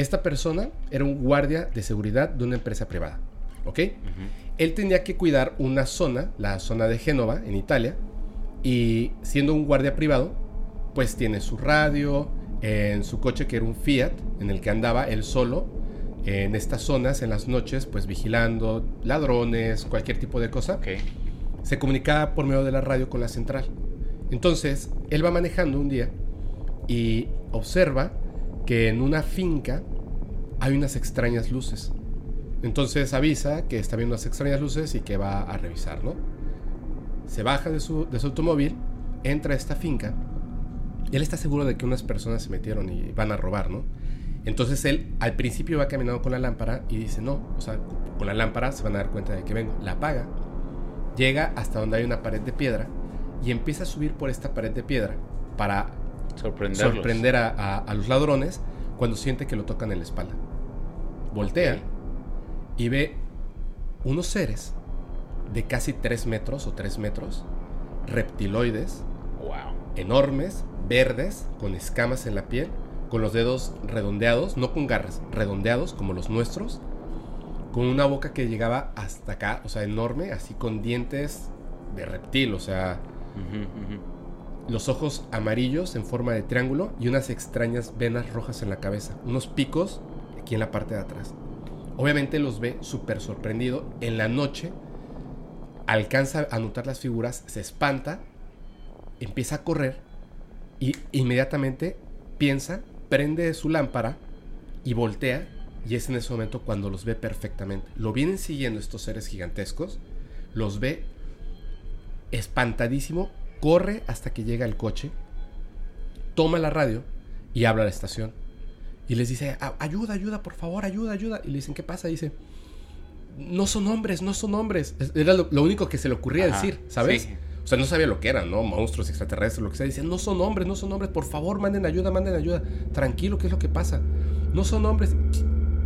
esta persona era un guardia de seguridad de una empresa privada, ¿ok? Él tenía que cuidar una zona, la zona de Génova, en Italia, y siendo un guardia privado, pues tiene su radio, en su coche que era un Fiat, en el que andaba él solo, en estas zonas, en las noches, pues vigilando ladrones, cualquier tipo de cosa. Se comunicaba por medio de la radio con la central. Entonces, él va manejando un día y observa que en una finca hay unas extrañas luces. Entonces avisa que está viendo unas extrañas luces y que va a revisar, ¿no? Se baja de su, automóvil, entra a esta finca él está seguro de que unas personas se metieron y van a robar, ¿no? Entonces él al principio va caminando con la lámpara y dice, no, o sea, con la lámpara se van a dar cuenta de que vengo. La apaga, llega hasta donde hay una pared de piedra y empieza a subir por esta pared de piedra para sorprender a, los ladrones cuando siente que lo tocan en la espalda. Voltea y ve unos seres de casi 3 metros o 3 metros, reptiloides, enormes, verdes, con escamas en la piel, con los dedos redondeados, no con garras, redondeados como los nuestros, con una boca que llegaba hasta acá, o sea, enorme, así con dientes de reptil, o sea, los ojos amarillos en forma de triángulo y unas extrañas venas rojas en la cabeza, unos picos aquí en la parte de atrás. Obviamente los ve súper sorprendido. En la noche alcanza a notar las figuras, se espanta, empieza a correr y inmediatamente piensa, prende su lámpara y voltea y es en ese momento cuando los ve perfectamente. Lo vienen siguiendo estos seres gigantescos, los ve espantadísimo, corre hasta que llega el coche, toma la radio y habla a la estación. Y les dice, ayuda, ayuda, por favor, ayuda, ayuda. Y le dicen, ¿qué pasa? dice, no son hombres, no son hombres. Era lo, único que se le ocurría decir, ¿sabes? O sea, no sabía lo que eran, ¿no? Monstruos extraterrestres, lo que sea. Dice, no son hombres, no son hombres, por favor, manden ayuda, manden ayuda. Tranquilo, ¿qué es lo que pasa? No son hombres.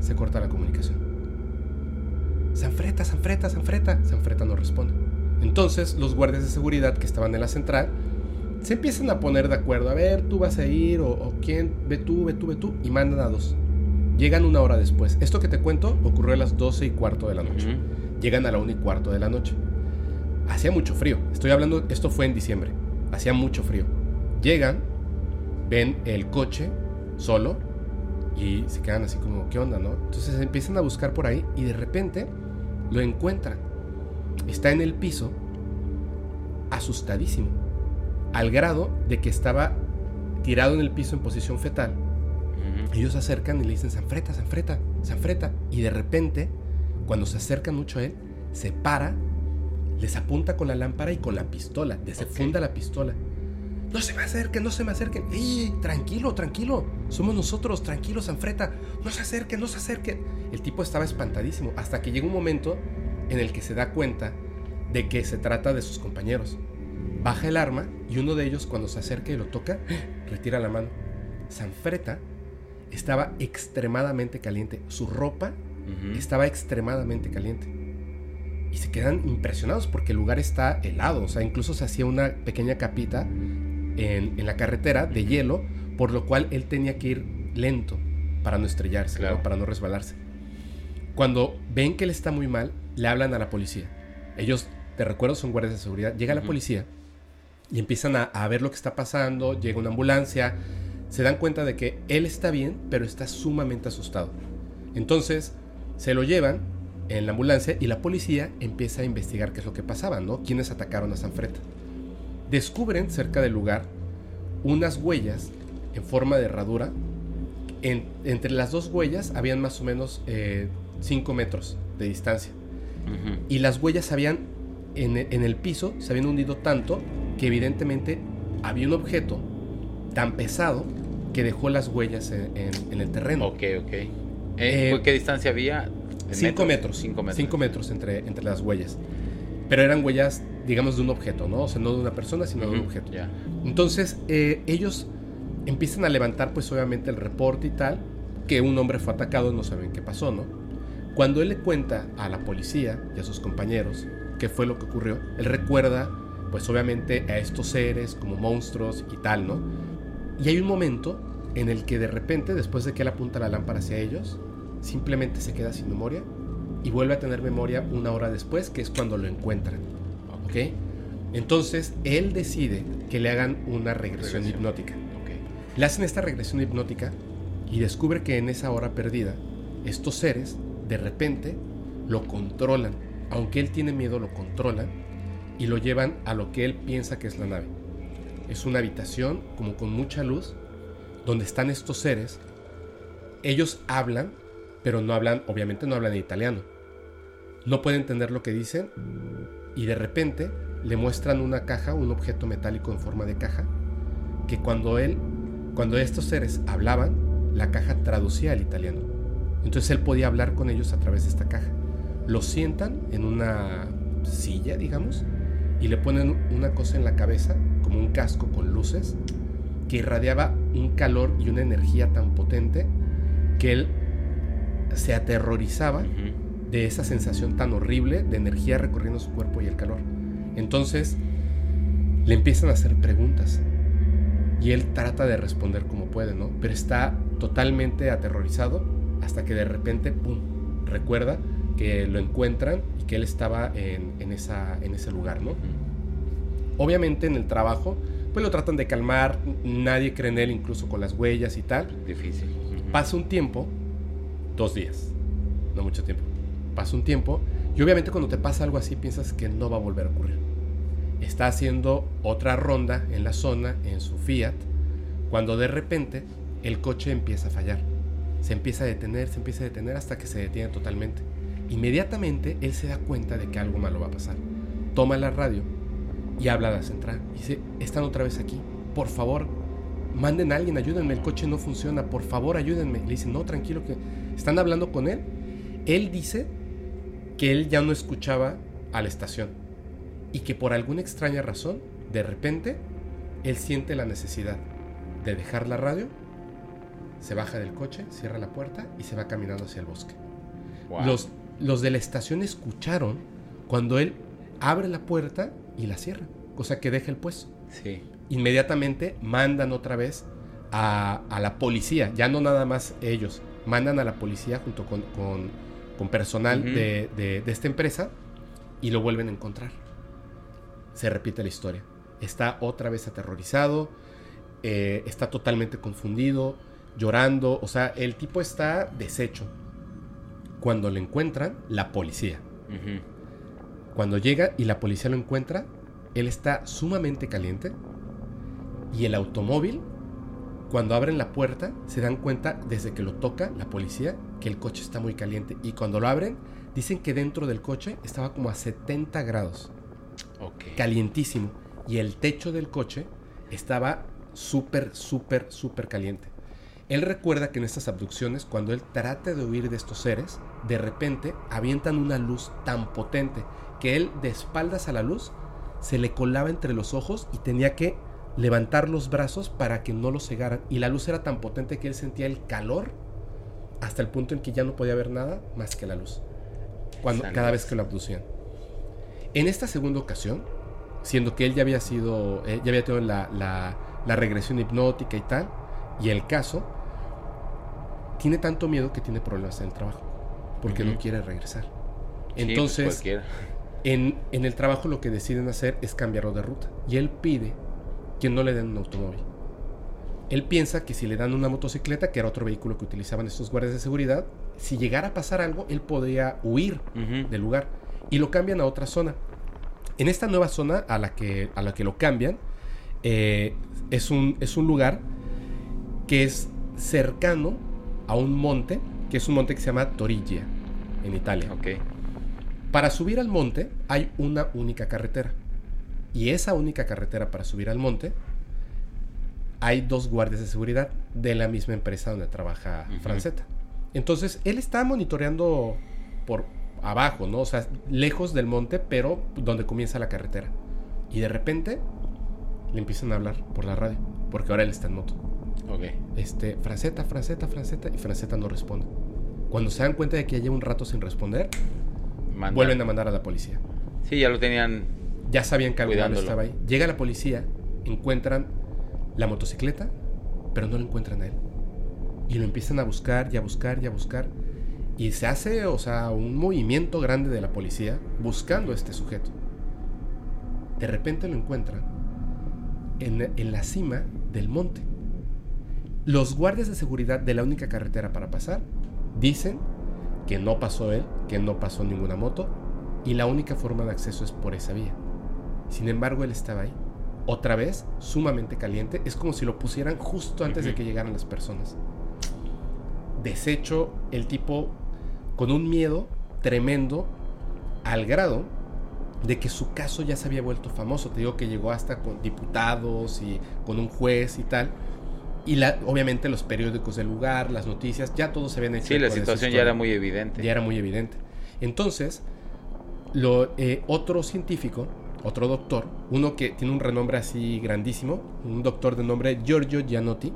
Se corta la comunicación. Sanfreta, Sanfreta, Sanfreta. Sanfreta no responde. Entonces los guardias de seguridad que estaban en la central se empiezan a poner de acuerdo. A ver, tú vas a ir o, quién, ve tú, ve tú, ve tú. Y mandan a dos. Llegan una hora después. Esto que te cuento ocurrió a las 12 y cuarto de la noche. Llegan a la 1 y cuarto de la noche. Hacía mucho frío. Estoy hablando, esto fue en diciembre. Hacía mucho frío. Llegan, ven el coche solo y se quedan así como, ¿qué onda, no? Entonces empiezan a buscar por ahí y de repente lo encuentran está en el piso asustadísimo, al grado de que estaba tirado en el piso en posición fetal. Ellos se acercan y le dicen, Sanfreta, Sanfreta, Sanfreta. Y de repente, cuando se acercan mucho a él, se para, les apunta con la lámpara y con la pistola, desfunda la pistola. no se me acerquen, no se me acerquen. ¡Ey! Tranquilo, tranquilo. Somos nosotros, tranquilos, Sanfreta. No se acerquen, no se acerquen. El tipo estaba espantadísimo hasta que llega un momento en el que se da cuenta de que se trata de sus compañeros. Baja el arma y uno de ellos cuando se acerca y lo toca, retira la mano. Sanfreta estaba extremadamente caliente. Su ropa Ujú. estaba extremadamente caliente. Y se quedan impresionados porque el lugar está helado. O sea, incluso se hacía una pequeña capita en, en la carretera de hielo, por lo cual él tenía que ir lento para no estrellarse, ¿no? Claro. para no resbalarse. Cuando ven que él está muy mal, le hablan a la policía. Ellos, te recuerdo, son guardias de seguridad. Llega la Ujú. policía y empiezan a, a ver lo que está pasando. Llega una ambulancia. Se dan cuenta de que él está bien, pero está sumamente asustado. Entonces, se lo llevan en la ambulancia y la policía empieza a investigar qué es lo que pasaba, ¿no? Quiénes atacaron a Sanfreta. Descubren cerca del lugar unas huellas en forma de herradura. En- entre las dos huellas habían más o menos 5 metros de distancia. Y las huellas habían, en, en el piso, se habían hundido tanto que evidentemente había un objeto tan pesado que dejó las huellas en, en- en el terreno. Ok, ok. Eh, Eh, ¿Qué distancia había? ¿En 5 metros. 5 metros. 5 metros entre, entre las huellas. Pero eran huellas, digamos, de un objeto, ¿no? O sea, no de una persona, sino de un objeto. Entonces, eh, ellos empiezan a levantar, pues obviamente, el reporte y tal, que un hombre fue atacado, no saben qué pasó, ¿no? Cuando él le cuenta a la policía y a sus compañeros qué fue lo que ocurrió, él recuerda, pues obviamente, a estos seres como monstruos y tal, ¿no? Y hay un momento en el que de repente, después de que él apunta la lámpara hacia ellos, simplemente se queda sin memoria y vuelve a tener memoria una hora después, que es cuando lo encuentran. ¿Ok? Entonces, él decide que le hagan una regresión, Regresión. hipnótica. Ok. Le hacen esta regresión hipnótica y descubre que en esa hora perdida, estos seres, de repente, lo controlan. Aunque él tiene miedo, lo controlan y lo llevan a lo que él piensa que es la nave. Es una habitación como con mucha luz, donde están estos seres. Ellos hablan, pero no hablan, obviamente no hablan en italiano. No puede entender lo que dicen y de repente le muestran una caja, un objeto metálico en forma de caja, que cuando él, cuando estos seres hablaban, la caja traducía al italiano. Entonces él podía hablar con ellos a través de esta caja. Lo sientan en una silla, digamos, y le ponen una cosa en la cabeza, como un casco con luces, que irradiaba un calor y una energía tan potente que él se aterrorizaba de esa sensación tan horrible de energía recorriendo su cuerpo y el calor. Entonces le empiezan a hacer preguntas y él trata de responder como puede, ¿no? Pero está totalmente aterrorizado hasta que de repente, ¡pum!, recuerda que lo encuentran y que él estaba en, en esa, en ese lugar, ¿no? Obviamente en el trabajo, pues lo tratan de calmar, nadie cree en él incluso con las huellas y tal. Difícil. Pasa un tiempo, dos días, no mucho tiempo. Pasa un tiempo y obviamente cuando te pasa algo así piensas que no va a volver a ocurrir. Está haciendo otra ronda en la zona, en su Fiat, cuando de repente el coche empieza a fallar. Se empieza a detener, se empieza a detener hasta que se detiene totalmente. Inmediatamente él se da cuenta de que algo malo va a pasar. Toma la radio y habla a la central. Dice, están otra vez aquí. Por favor, manden a alguien, ayúdenme, el coche no funciona, por favor ayúdenme. Le dicen, no, tranquilo, que están hablando con él. Él dice que él ya no escuchaba a la estación y que por alguna extraña razón, de repente, él siente la necesidad de dejar la radio, se baja del coche, cierra la puerta y se va caminando hacia el bosque. Wow. Los, los de la estación escucharon cuando él abre la puerta y la cierra, cosa que deja el puesto Sí. inmediatamente mandan otra vez a, a la policía, ya no nada más ellos, mandan a la policía junto con, con- con personal de, de- de esta empresa y lo vuelven a encontrar. Se repite la historia. Está otra vez aterrorizado, eh, está totalmente confundido, llorando, o sea, el tipo está deshecho. Cuando lo encuentran, la policía. Cuando llega y la policía lo encuentra, él está sumamente caliente y el automóvil, cuando abren la puerta, se dan cuenta desde que lo toca la policía que el coche está muy caliente y cuando lo abren, dicen que dentro del coche estaba como a 70 grados, Ok. calientísimo y el techo del coche estaba súper, súper, súper caliente. Él recuerda que en estas abducciones, cuando él trata de huir de estos seres, de repente avientan una luz tan potente que él, de espaldas a la luz, se le colaba entre los ojos y tenía que levantar los brazos para que no lo cegaran. Y la luz era tan potente que él sentía el calor hasta el punto en que ya no podía ver nada más que la luz. Cuando, cada vez que lo abducían. En esta segunda ocasión, siendo que él ya había sido, eh, ya había tenido la, la, regresión hipnótica y tal, y el caso, tiene tanto miedo que tiene problemas en el trabajo, porque no quiere regresar. pues Entonces, en, en el trabajo lo que deciden hacer es cambiarlo de ruta, y él pide que no le den un automóvil. Él piensa que si le dan una motocicleta, que era otro vehículo que utilizaban estos guardias de seguridad, si llegara a pasar algo, él podría huir del lugar. Y lo cambian a otra zona. En esta nueva zona a la que, a la que lo cambian, eh, es, un, es un lugar que es cercano a un monte, que es un monte que se llama Toriglia, en Italia. Ok. Para subir al monte hay una única carretera. Y esa única carretera para subir al monte hay dos guardias de seguridad de la misma empresa donde trabaja Ujú. Franceta. Entonces, él está monitoreando por abajo, ¿no? O sea, lejos del monte, pero donde comienza la carretera. Y de repente le empiezan a hablar por la radio, porque ahora él está en moto. Ok. Este, Franceta, Franceta, Franceta, y Franceta no responde. Cuando se dan cuenta de que ya lleva un rato sin responder, vuelven a mandar a la policía. Sí, ya lo tenían. Ya sabían que algo estaba ahí. Llega la policía, encuentran la motocicleta, pero no lo encuentran a él. Y lo empiezan a buscar y a buscar y a buscar. Y se hace, o sea, un movimiento grande de la policía buscando a este sujeto. De repente lo encuentran en, en la cima del monte. Los guardias de seguridad de la única carretera para pasar dicen que no pasó él, que no pasó ninguna moto y la única forma de acceso es por esa vía. Sin embargo, él estaba ahí. Otra vez, sumamente caliente. Es como si lo pusieran justo antes de que llegaran las personas. Deshecho, el tipo con un miedo tremendo al grado de que su caso ya se había vuelto famoso. Te digo que llegó hasta con diputados y con un juez y tal. Y la, obviamente los periódicos del lugar, las noticias, ya todos se hecho. Sí, la situación ya era muy evidente. ya era muy evidente. Entonces, lo, eh, otro científico, otro doctor, uno que tiene un renombre así grandísimo, un doctor de nombre Giorgio Gianotti,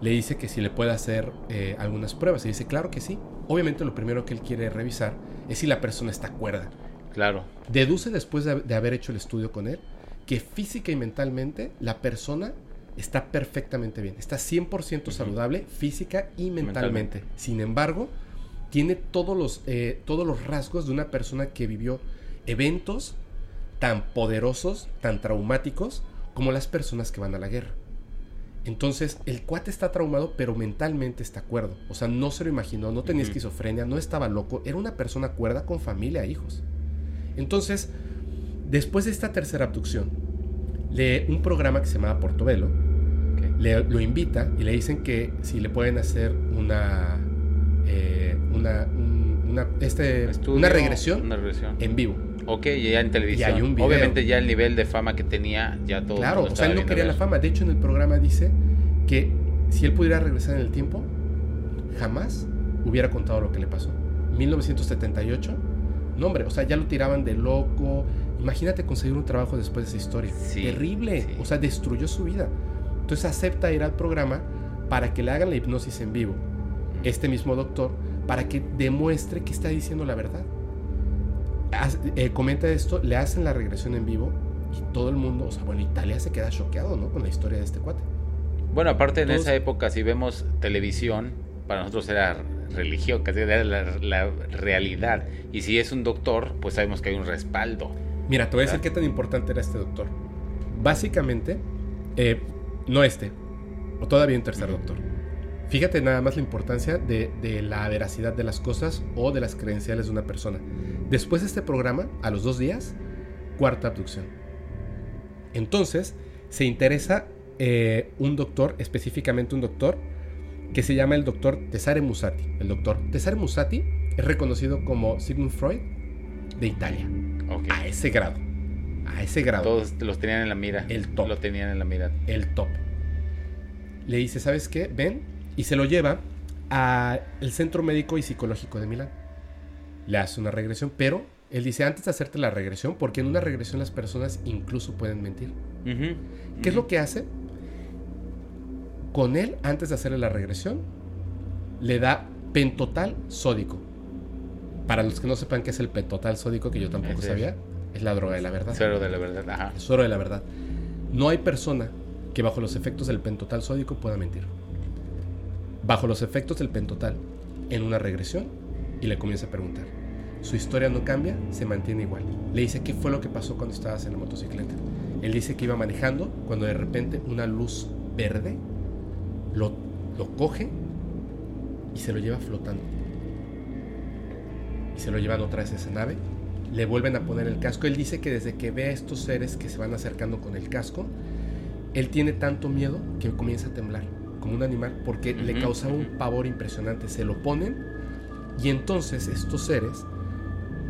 le dice que si le puede hacer eh, algunas pruebas. Y dice, claro que sí. Obviamente lo primero que él quiere revisar es si la persona está cuerda. Claro. Deduce después de, de haber hecho el estudio con él que física y mentalmente la persona está perfectamente bien. Está 100% Ujú. saludable física y mentalmente. Mentalmente. Sin embargo, tiene todos los, eh, todos los rasgos de una persona que vivió eventos tan poderosos, tan traumáticos, como las personas que van a la guerra. Entonces, el cuate está traumado, pero mentalmente está cuerdo. O sea, no se lo imaginó, no tenía esquizofrenia, no estaba loco, era una persona cuerda con familia e hijos. Entonces, después de esta tercera abducción, le, un programa que se llamaba Portobelo Ok. le, lo invita y le dicen que si le pueden hacer una, eh, una, un- una, este, Estudio, una regresión Una regresión. en vivo. Ok, y ya en televisión. Y hay un video. Obviamente ya el nivel de fama que tenía, ya todo. Claro, o sea, él no quería la fama. De hecho, en el programa dice que si él pudiera regresar en el tiempo, jamás hubiera contado lo que le pasó. 1978, no hombre, o sea, ya lo tiraban de loco. Imagínate conseguir un trabajo después de esa historia. Sí, Terrible, sí. o sea, destruyó su vida. Entonces acepta ir al programa para que le hagan la hipnosis en vivo. Este mismo doctor, para que demuestre que está diciendo la verdad. Haz- eh, comenta esto, le hacen la regresión en vivo y todo el mundo, o sea, bueno, Italia se queda choqueado, ¿no? Con la historia de este cuate. Bueno, aparte en Todos- esa época, si vemos televisión, para nosotros era religión, casi era la, la realidad. Y si es un doctor, pues sabemos que hay un respaldo. Mira, te voy a decir qué tan importante era este doctor. Básicamente, eh, no este, o todavía un tercer doctor. Fíjate nada más la importancia de, de la veracidad de las cosas o de las credenciales de una persona. Después de este programa, a los dos días, cuarta abducción. Entonces, se interesa eh, un doctor, específicamente un doctor, que se llama el doctor Cesare Musati. El doctor Cesare Musati es reconocido como Sigmund Freud de Italia A ese grado. A ese grado. Todos los tenían en la mira. El top. Lo tenían en la mira. El top. Le dice, ¿sabes qué? Ven. Y se lo lleva al Centro Médico y Psicológico de Milán. Le hace una regresión, pero él dice, antes de hacerte la regresión, porque en una regresión las personas incluso pueden mentir. Ujú, ¿Qué es lo que hace? Con él, antes de hacerle la regresión, le da pentotal sódico. Para los que no sepan qué es el pentotal sódico, que yo tampoco sabía, es la droga de la verdad. Suero de la verdad, ajá. El suero de la verdad. No hay persona que bajo los efectos del pentotal sódico pueda mentir. Bajo los efectos del pentotal, en una regresión, y le comienza a preguntar. Su historia no cambia, se mantiene igual. Le dice qué fue lo que pasó cuando estabas en la motocicleta. Él dice que iba manejando cuando de repente una luz verde lo, lo coge y se lo lleva flotando. Y se lo llevan otra vez a esa nave. Le vuelven a poner el casco. Él dice que desde que ve a estos seres que se van acercando con el casco, él tiene tanto miedo que comienza a temblar, como un animal, porque le Ujú, causaba un pavor impresionante. Se lo ponen y entonces estos seres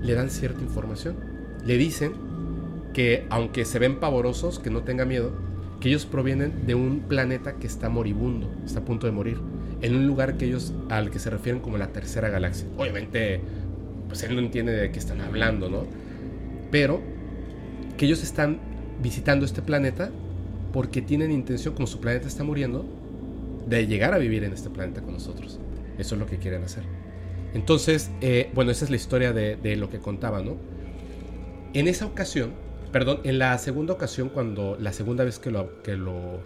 le dan cierta información. Le dicen que aunque se ven pavorosos, que no tenga miedo, que ellos provienen de un planeta que está moribundo, está a punto de morir, en un lugar que ellos al que se refieren como la tercera galaxia. Obviamente, pues él no entiende de qué están hablando, ¿no? Pero que ellos están visitando este planeta porque tienen intención, como su planeta está muriendo, de llegar a vivir en este planeta con nosotros. Eso es lo que quieren hacer. Entonces, eh, bueno, esa es la historia de, de lo que contaba, ¿no? En esa ocasión, perdón, en la segunda ocasión, cuando la segunda vez que lo, que lo,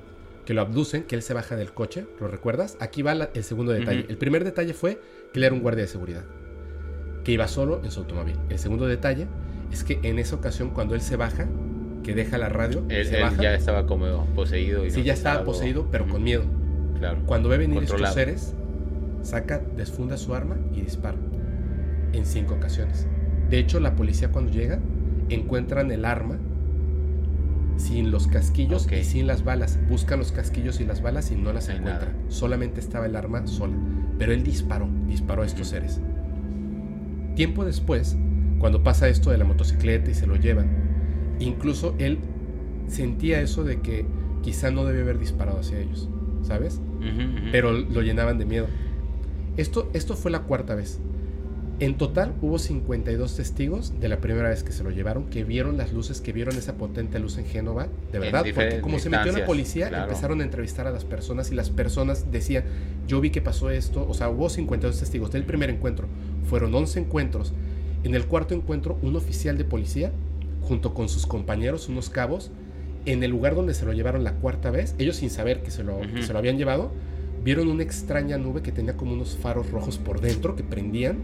que lo abducen, que él se baja del coche, ¿lo recuerdas? Aquí va la- el segundo detalle. El primer detalle fue que él era un guardia de seguridad, que iba solo en su automóvil. El segundo detalle es que en esa ocasión, cuando él se baja, que deja la radio, Él, se él baja, ya estaba como poseído. Y sí, ya estaba poseído, pero con miedo. Claro. Cuando ve venir estos seres, saca, desfunda su arma y dispara. En cinco ocasiones. De hecho, la policía cuando llega, encuentran el arma sin los casquillos Ok. y sin las balas. Buscan los casquillos y las balas y no las hay encuentran. nada. Solamente estaba el arma sola. Pero él disparó, disparó a estos seres. Tiempo después, cuando pasa esto de la motocicleta y se lo llevan, incluso él sentía eso de que quizá no debe haber disparado hacia ellos, ¿sabes? Pero lo llenaban de miedo. Esto, esto fue la cuarta vez. En total hubo 52 testigos de la primera vez que se lo llevaron, que vieron las luces, que vieron esa potente luz en Génova, de verdad, porque como se metió la policía, claro. empezaron a entrevistar a las personas y las personas decían, yo vi que pasó esto, o sea, hubo 52 testigos del primer encuentro, fueron 11 encuentros. En el cuarto encuentro, un oficial de policía, junto con sus compañeros, unos cabos, en el lugar donde se lo llevaron la cuarta vez, ellos sin saber que se lo, que se lo habían llevado, vieron una extraña nube que tenía como unos faros rojos por dentro que prendían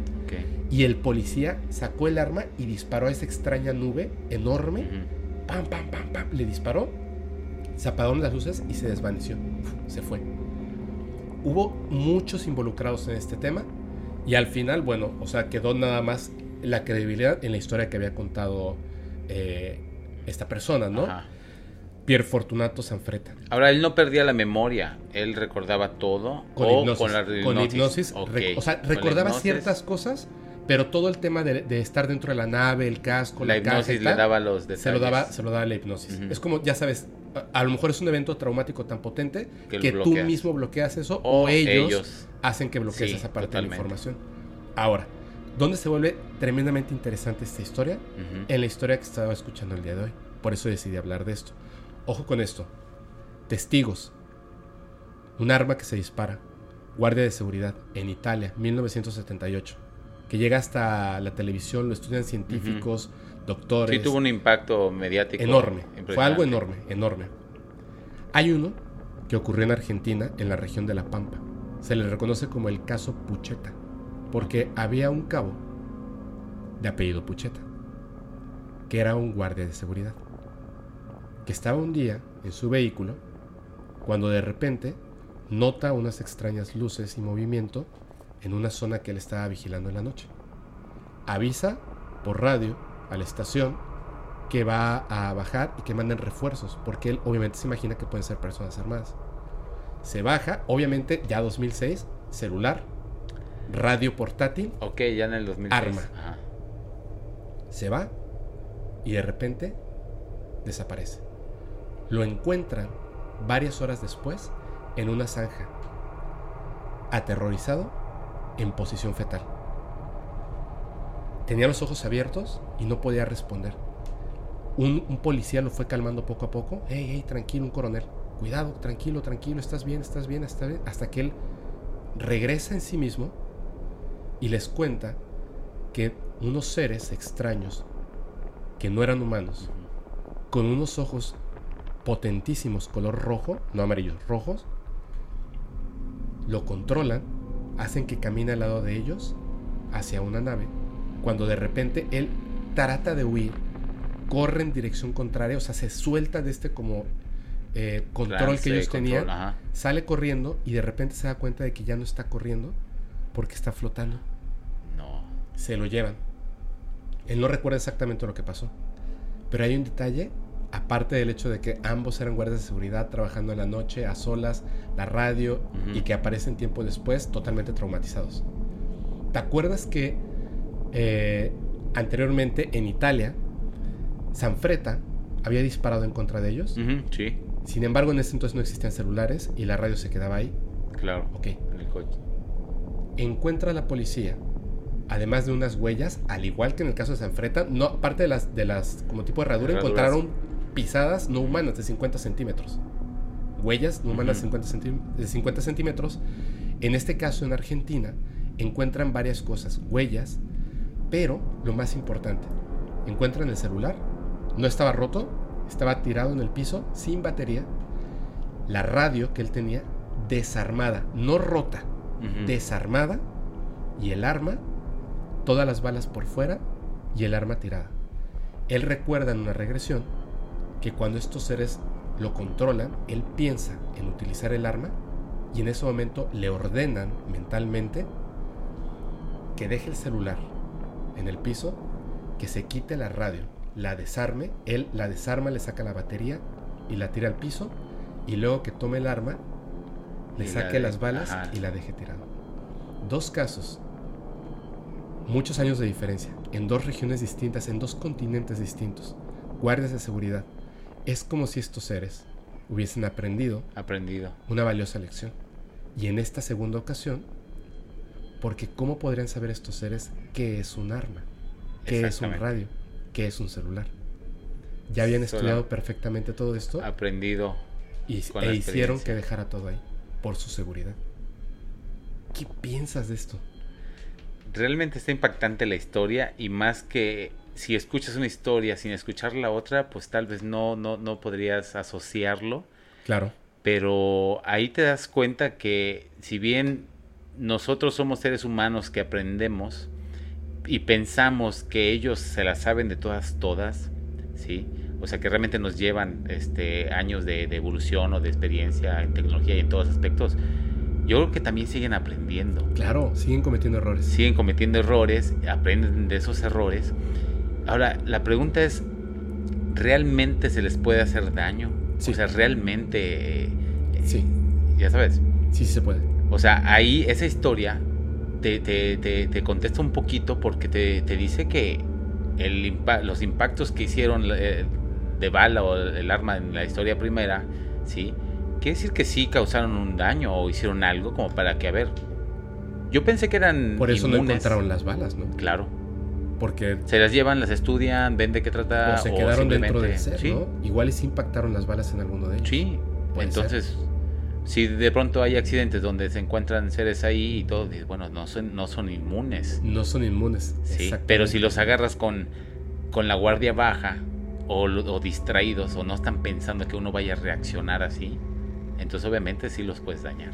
y el policía sacó el arma y disparó a esa extraña nube enorme. Ujú. Pam, pam, pam, pam. Le disparó. Se apagaron las luces y se desvaneció. Se fue. Hubo muchos involucrados en este tema y al final, bueno, o sea, quedó nada más la credibilidad en la historia que había contado eh, esta persona, ¿no? Ajá. Pier Fortunato Sanfreta. Ahora, él no perdía la memoria, él recordaba todo. Con o hipnosis. con la Con hipnosis, o sea, recordaba hipnosis, ciertas cosas, pero todo el tema de, de estar dentro de la nave, el casco, la, La caja hipnosis le tal, daba los detalles. se lo daba, se lo daba la hipnosis. Es como, ya sabes, a, a lo mejor es un evento traumático tan potente Que tú mismo bloqueas eso o, O ellos, ellos. hacen que bloquees Sí, esa parte totalmente. de la información. Ahora, ¿dónde se vuelve tremendamente interesante esta historia? En la historia que estaba escuchando el día de hoy. Por eso decidí hablar de esto. Ojo con esto. Testigos. Un arma que se dispara. Guardia de seguridad en Italia, 1978. Que llega hasta la televisión, lo estudian científicos, doctores. Sí, tuvo un impacto mediático. enorme. Fue algo enorme, enorme. Hay uno que ocurrió en Argentina, en la región de La Pampa. Se le reconoce como el caso Pucheta, porque había un cabo de apellido Pucheta, que era un guardia de seguridad, que estaba un día en su vehículo cuando de repente nota unas extrañas luces y movimiento en una zona que él estaba vigilando en la noche. Avisa por radio a la estación que va a bajar y que manden refuerzos, porque él obviamente se imagina que pueden ser personas armadas. Se baja, obviamente ya 2006, celular, radio portátil, Ok, ya en el 2006. Arma. Ajá. se va y de repente desaparece. Lo encuentran varias horas después en una zanja, aterrorizado, en posición fetal. Tenía los ojos abiertos y no podía responder. Un, un policía lo fue calmando poco a poco. Hey, hey, tranquilo, un coronel. Cuidado, tranquilo, tranquilo, estás bien, estás bien, estás bien. Hasta que él regresa en sí mismo y les cuenta que unos seres extraños, que no eran humanos, con unos ojos potentísimos, color rojo, no amarillos, rojos, lo controlan, hacen que camine al lado de ellos hacia una nave, cuando de repente él trata de huir, corre en dirección contraria, o sea, se suelta de este como eh, control que ellos tenían, sale corriendo y de repente se da cuenta de que ya no está corriendo porque está flotando. No. Se lo llevan. Él no recuerda exactamente lo que pasó. Pero hay un detalle, aparte del hecho de que ambos eran guardias de seguridad trabajando en la noche, a solas, la radio, y que aparecen tiempo después totalmente traumatizados. ¿Te acuerdas que eh, anteriormente en Italia, Sanfreta había disparado en contra de ellos? sí. Sin embargo, en ese entonces no existían celulares y la radio se quedaba ahí. Claro. Ok. En el coche. Encuentra a la policía además de unas huellas, al igual que en el caso de Sanfreta, no, aparte de las, de las como tipo de herradura, encontraron pisadas no humanas de 50 centímetros. Huellas no humanas de 50 centímetros. En este caso, en Argentina, encuentran varias cosas, huellas, pero lo más importante, encuentran el celular, no estaba roto, estaba tirado en el piso, sin batería, la radio que él tenía desarmada, no rota, desarmada, y el arma todas las balas por fuera y el arma tirada. Él recuerda en una regresión que cuando estos seres lo controlan, él piensa en utilizar el arma y en ese momento le ordenan mentalmente que deje el celular en el piso, que se quite la radio, la desarme, él la desarma, le saca la batería y la tira al piso y luego que tome el arma, le saque las balas y la deje tirada. Dos casos muchos años de diferencia, en dos regiones distintas, en dos continentes distintos, guardias de seguridad. Es como si estos seres hubiesen aprendido, aprendido una valiosa lección. Y en esta segunda ocasión, porque ¿cómo podrían saber estos seres qué es un arma? ¿Qué es un radio? ¿Qué es un celular? Ya habían estudiado perfectamente todo esto. Aprendido. Y, e hicieron que dejara todo ahí, por su seguridad. ¿Qué piensas de esto? realmente está impactante la historia y más que si escuchas una historia sin escuchar la otra, pues tal vez no, no, no podrías asociarlo. Claro. Pero ahí te das cuenta que si bien nosotros somos seres humanos que aprendemos y pensamos que ellos se la saben de todas, todas, ¿sí? O sea que realmente nos llevan este, años de, de evolución o de experiencia en tecnología y en todos aspectos yo creo que también siguen aprendiendo. Claro, siguen cometiendo errores. Siguen cometiendo errores, aprenden de esos errores. Ahora, la pregunta es, ¿realmente se les puede hacer daño? O sea, realmente... Sí. Ya sabes. Sí, sí se puede. O sea, ahí esa historia te, te, te, contesta un poquito porque te, dice que el los impactos que hicieron eh, de bala o el arma en la historia primera, ¿sí? quiere decir que sí causaron un daño o hicieron algo como para que, a ver, yo pensé que eran Por eso no encontraron las balas, ¿no? Claro. Porque... Se las llevan, las estudian, ven de qué trata. O se quedaron dentro del ser, ¿no? Igual sí impactaron las balas en alguno de ellos. Sí. Entonces, si de pronto hay accidentes donde se encuentran seres ahí y todo, bueno, no son, no son inmunes. No son inmunes. Sí, pero si los agarras con, con la guardia baja o, o distraídos o no están pensando que uno vaya a reaccionar así, entonces obviamente sí los puedes dañar.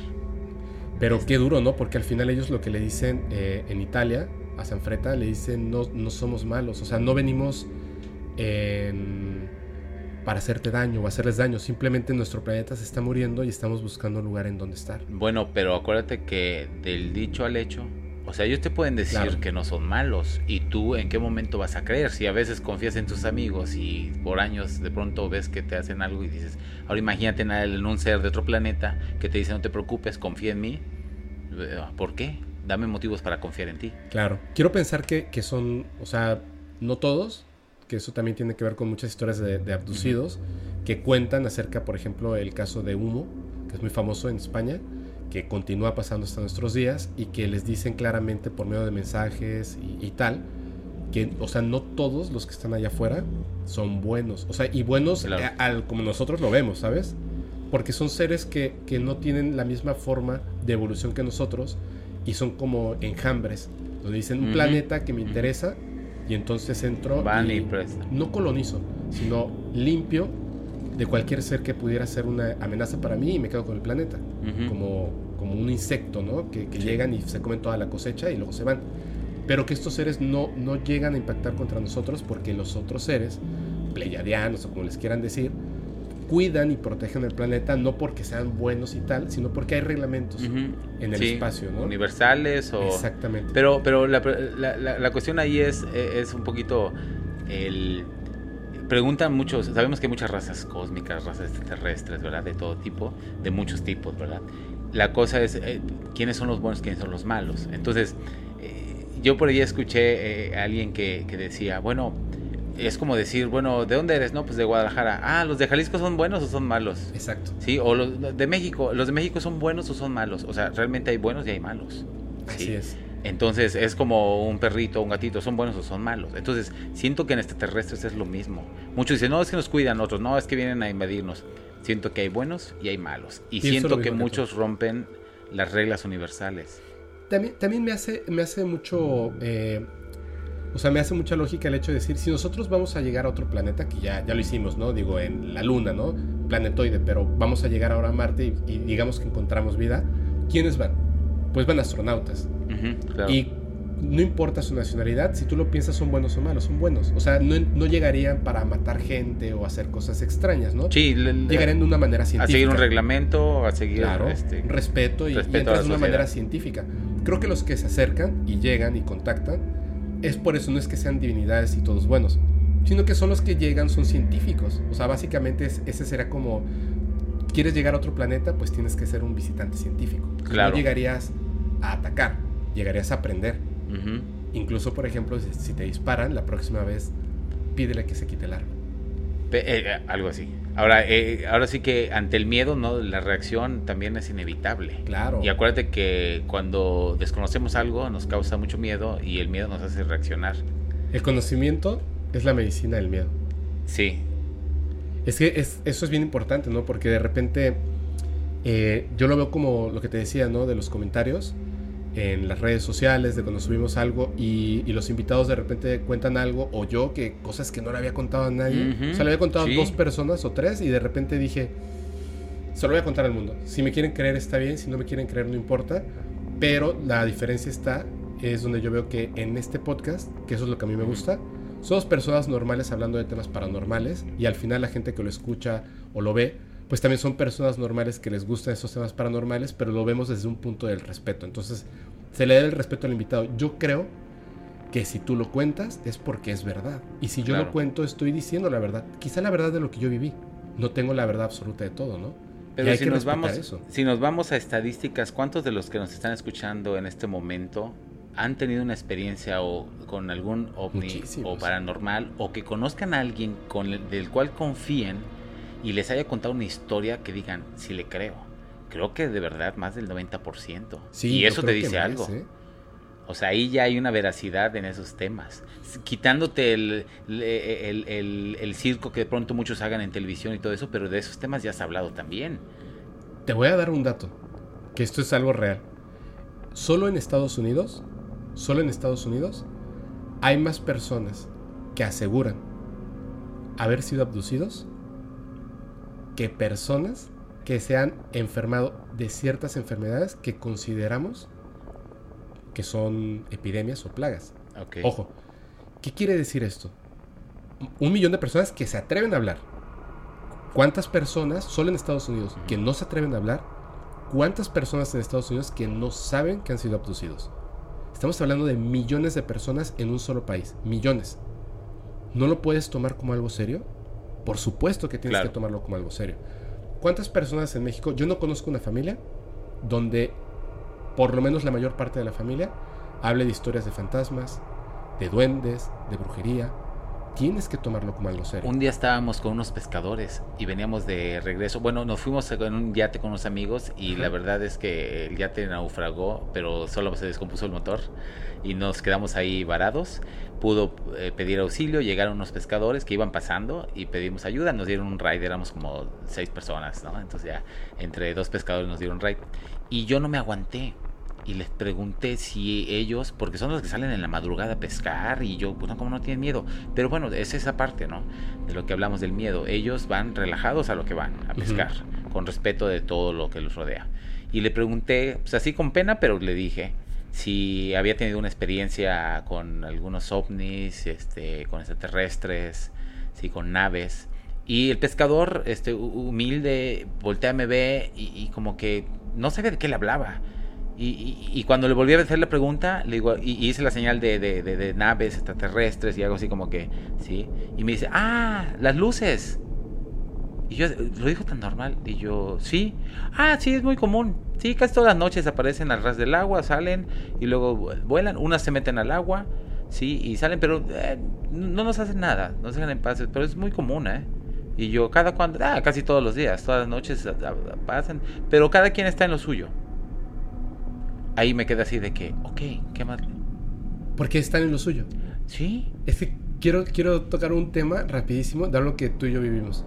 Pero qué duro, ¿no? Porque al final ellos lo que le dicen eh, en Italia, a Sanfreta, le dicen no, no somos malos, o sea, no venimos para hacerte daño o hacerles daño, simplemente nuestro planeta se está muriendo y estamos buscando un lugar en donde estar. Bueno, pero acuérdate que del dicho al hecho o sea, ellos te pueden decir que no son malos y tú en qué momento vas a creer. Si a veces confías en tus amigos y por años de pronto ves que te hacen algo y dices, ahora imagínate en un ser de otro planeta que te dice no te preocupes, confía en mí. Eh, ¿Por qué? Dame motivos para confiar en ti. Claro. Quiero pensar que, que son, o sea, no todos, que eso también tiene que ver con muchas historias de, de abducidos, que cuentan acerca, por ejemplo, el caso de Humo, que es muy famoso en España, que continúa pasando hasta nuestros días y que les dicen claramente por medio de mensajes y, y tal, que, o sea, no todos los que están allá afuera son buenos, o sea, y buenos Claro. a- al- como nosotros lo vemos, ¿sabes? Porque son seres que, que no tienen la misma forma de evolución que nosotros y son como enjambres, donde dicen un planeta que me interesa y entonces entro Van y y no colonizo, sino limpio de cualquier ser que pudiera ser una amenaza para mí y me quedo con el planeta. Como, como un insecto, ¿no? Que, que Sí. llegan y se comen toda la cosecha y luego se van. Pero que estos seres no, no llegan a impactar contra nosotros porque los otros seres, pleiadianos o como les quieran decir, cuidan y protegen el planeta no porque sean buenos y tal, sino porque hay reglamentos en el Sí, espacio, ¿no? Universales o... Exactamente. Pero, pero la, la- cuestión ahí es, es un poquito el... Preguntan muchos, sabemos que hay muchas razas cósmicas, razas extraterrestres, ¿verdad? De todo tipo, de muchos tipos, ¿verdad? La cosa es, eh, ¿quiénes son los buenos, quiénes son los malos? Entonces, eh, yo por ahí escuché eh, a alguien que, que decía, bueno, es como decir, bueno, ¿de dónde eres? No, pues de Guadalajara. Ah, ¿los de Jalisco son buenos o son malos? Exacto. Sí, o los de México, ¿los de México son buenos o son malos? O sea, realmente hay buenos y hay malos. Así Sí. es. Entonces es como un perrito, un gatito, son buenos o son malos. Entonces siento que en extraterrestres es lo mismo. Muchos dicen, no, es que nos cuidan, otros, no, es que vienen a invadirnos. Siento que hay buenos y hay malos. Y siento que muchos rompen las reglas universales. También, también me hace, me hace mucho. eh, o sea, me hace mucha lógica el hecho de decir, si nosotros vamos a llegar a otro planeta, que ya, ya lo hicimos, ¿no? Digo, en la Luna, ¿no? Planetoide, pero vamos a llegar ahora a Marte y, y digamos que encontramos vida, ¿quiénes van? Pues van astronautas. Claro. Y no importa su nacionalidad, si tú lo piensas, son buenos o malos, son buenos. O sea, no, no llegarían para matar gente o hacer cosas extrañas, ¿no? sí, le- le- Llegarían de una manera a científica. seguir un reglamento, a seguir Claro, este, respeto y, respeto a entras de una manera científica. Creo que los que se acercan y llegan y contactan, es por eso, no es que sean divinidades y todos buenos, sino que son los que llegan, son científicos. O sea, básicamente es- ese será como, quieres llegar a otro planeta, pues tienes que ser un visitante científico. Claro. No llegarías a atacar, llegarías a aprender. Incluso, por ejemplo, si, te disparan, la próxima vez pídele que se quite el arma. Pe- eh, eh, algo así. Ahora, eh, ahora sí que ante el miedo, ¿no? La reacción también es inevitable. Claro. Y acuérdate que cuando desconocemos algo nos causa mucho miedo y el miedo nos hace reaccionar. El conocimiento es la medicina del miedo. Sí, Es que es- eso es bien importante, ¿no? Porque de repente eh, yo lo veo como lo que te decía, ¿no? De los comentarios en las redes sociales, de cuando subimos algo y, y los invitados de repente cuentan algo, o yo que cosas que no le había contado a nadie. Ujú, O sea, le había contado sí. a dos personas o tres y de repente dije, se lo voy a contar al mundo. Si me quieren creer está bien, si no me quieren creer no importa. Pero la diferencia está, es donde yo veo que en este podcast, que eso es lo que a mí me gusta, somos personas normales hablando de temas paranormales y al final la gente que lo escucha o lo ve, pues también son personas normales que les gustan esos temas paranormales, pero lo vemos desde un punto del respeto. Entonces, se le da el respeto al invitado. Yo creo que si tú lo cuentas es porque es verdad. Y si yo Claro. lo cuento, estoy diciendo la verdad. Quizá la verdad de lo que yo viví. No tengo la verdad absoluta de todo, ¿no? Y pero hay si que nos, vamos, eso. si nos vamos a estadísticas, ¿cuántos de los que nos están escuchando en este momento han tenido una experiencia o con algún ovni Muchísimos. o paranormal o que conozcan a alguien con el- del cual confíen y les haya contado una historia que digan, si le creo? Creo que de verdad más del 90%. Sí, y eso te dice más, algo. ¿eh? O sea, ahí ya hay una veracidad en esos temas. Quitándote el, el, el- el circo que de pronto muchos hagan en televisión y todo eso, pero de esos temas ya has hablado también. Te voy a dar un dato, que esto es algo real. Solo en Estados Unidos, solo en Estados Unidos, hay más personas que aseguran haber sido abducidos que personas que se han enfermado de ciertas enfermedades que consideramos que son epidemias o plagas. Ok. Ojo, ¿qué quiere decir esto? Un millón de personas que se atreven a hablar. ¿Cuántas personas, solo en Estados Unidos, que no se atreven a hablar? ¿Cuántas personas en Estados Unidos que no saben que han sido abducidos? Estamos hablando de millones de personas en un solo país. Millones. ¿No lo puedes tomar como algo serio? Por supuesto que tienes Claro. que tomarlo como algo serio. ¿Cuántas personas en México? Yo no conozco una familia donde por lo menos la mayor parte de la familia hable de historias de fantasmas, de duendes, de brujería. Tienes que tomarlo como algo serio. Un día estábamos con unos pescadores y veníamos de regreso. Bueno, nos fuimos en un yate con unos amigos y la verdad es que el yate naufragó, pero solo se descompuso el motor y nos quedamos ahí varados. Pudo eh, pedir auxilio, llegaron unos pescadores que iban pasando y pedimos ayuda. Nos dieron un ride, éramos como seis personas, ¿no? Entonces ya entre dos pescadores nos dieron ride. Y yo no me aguanté y les pregunté si ellos, porque son los que salen en la madrugada a pescar y yo, bueno, como no tienen miedo? Pero bueno, es esa parte, ¿no? De lo que hablamos del miedo. Ellos van relajados a lo que van, a pescar, con respeto de todo lo que los rodea. Y le pregunté, pues así con pena, pero le dije si había tenido una experiencia con algunos ovnis, este, con extraterrestres, sí, con naves. Y el pescador, este, humilde, voltea, me ve y, y como que no sabía de qué le hablaba y, cuando le volví a hacer la pregunta, le digo, y, hice la señal de, de, naves extraterrestres y algo así como que, ¿sí? Y me dice, ah, las luces. Y yo, lo dijo tan normal. Y yo, sí. Ah, sí, es muy común. Sí, casi todas las noches aparecen al ras del agua, salen y luego vuelan. Unas se meten al agua, sí, y salen, pero eh, no nos hacen nada, no se dejan en paz. Pero es muy común, ¿eh? Y yo, cada cuando, ah, casi todos los días, todas las noches pasan. Pero cada quien está en lo suyo ahí me queda así de que, ok, ¿qué más? Porque están en lo suyo. Sí. Es que quiero, quiero tocar un tema rapidísimo de algo que tú y yo vivimos.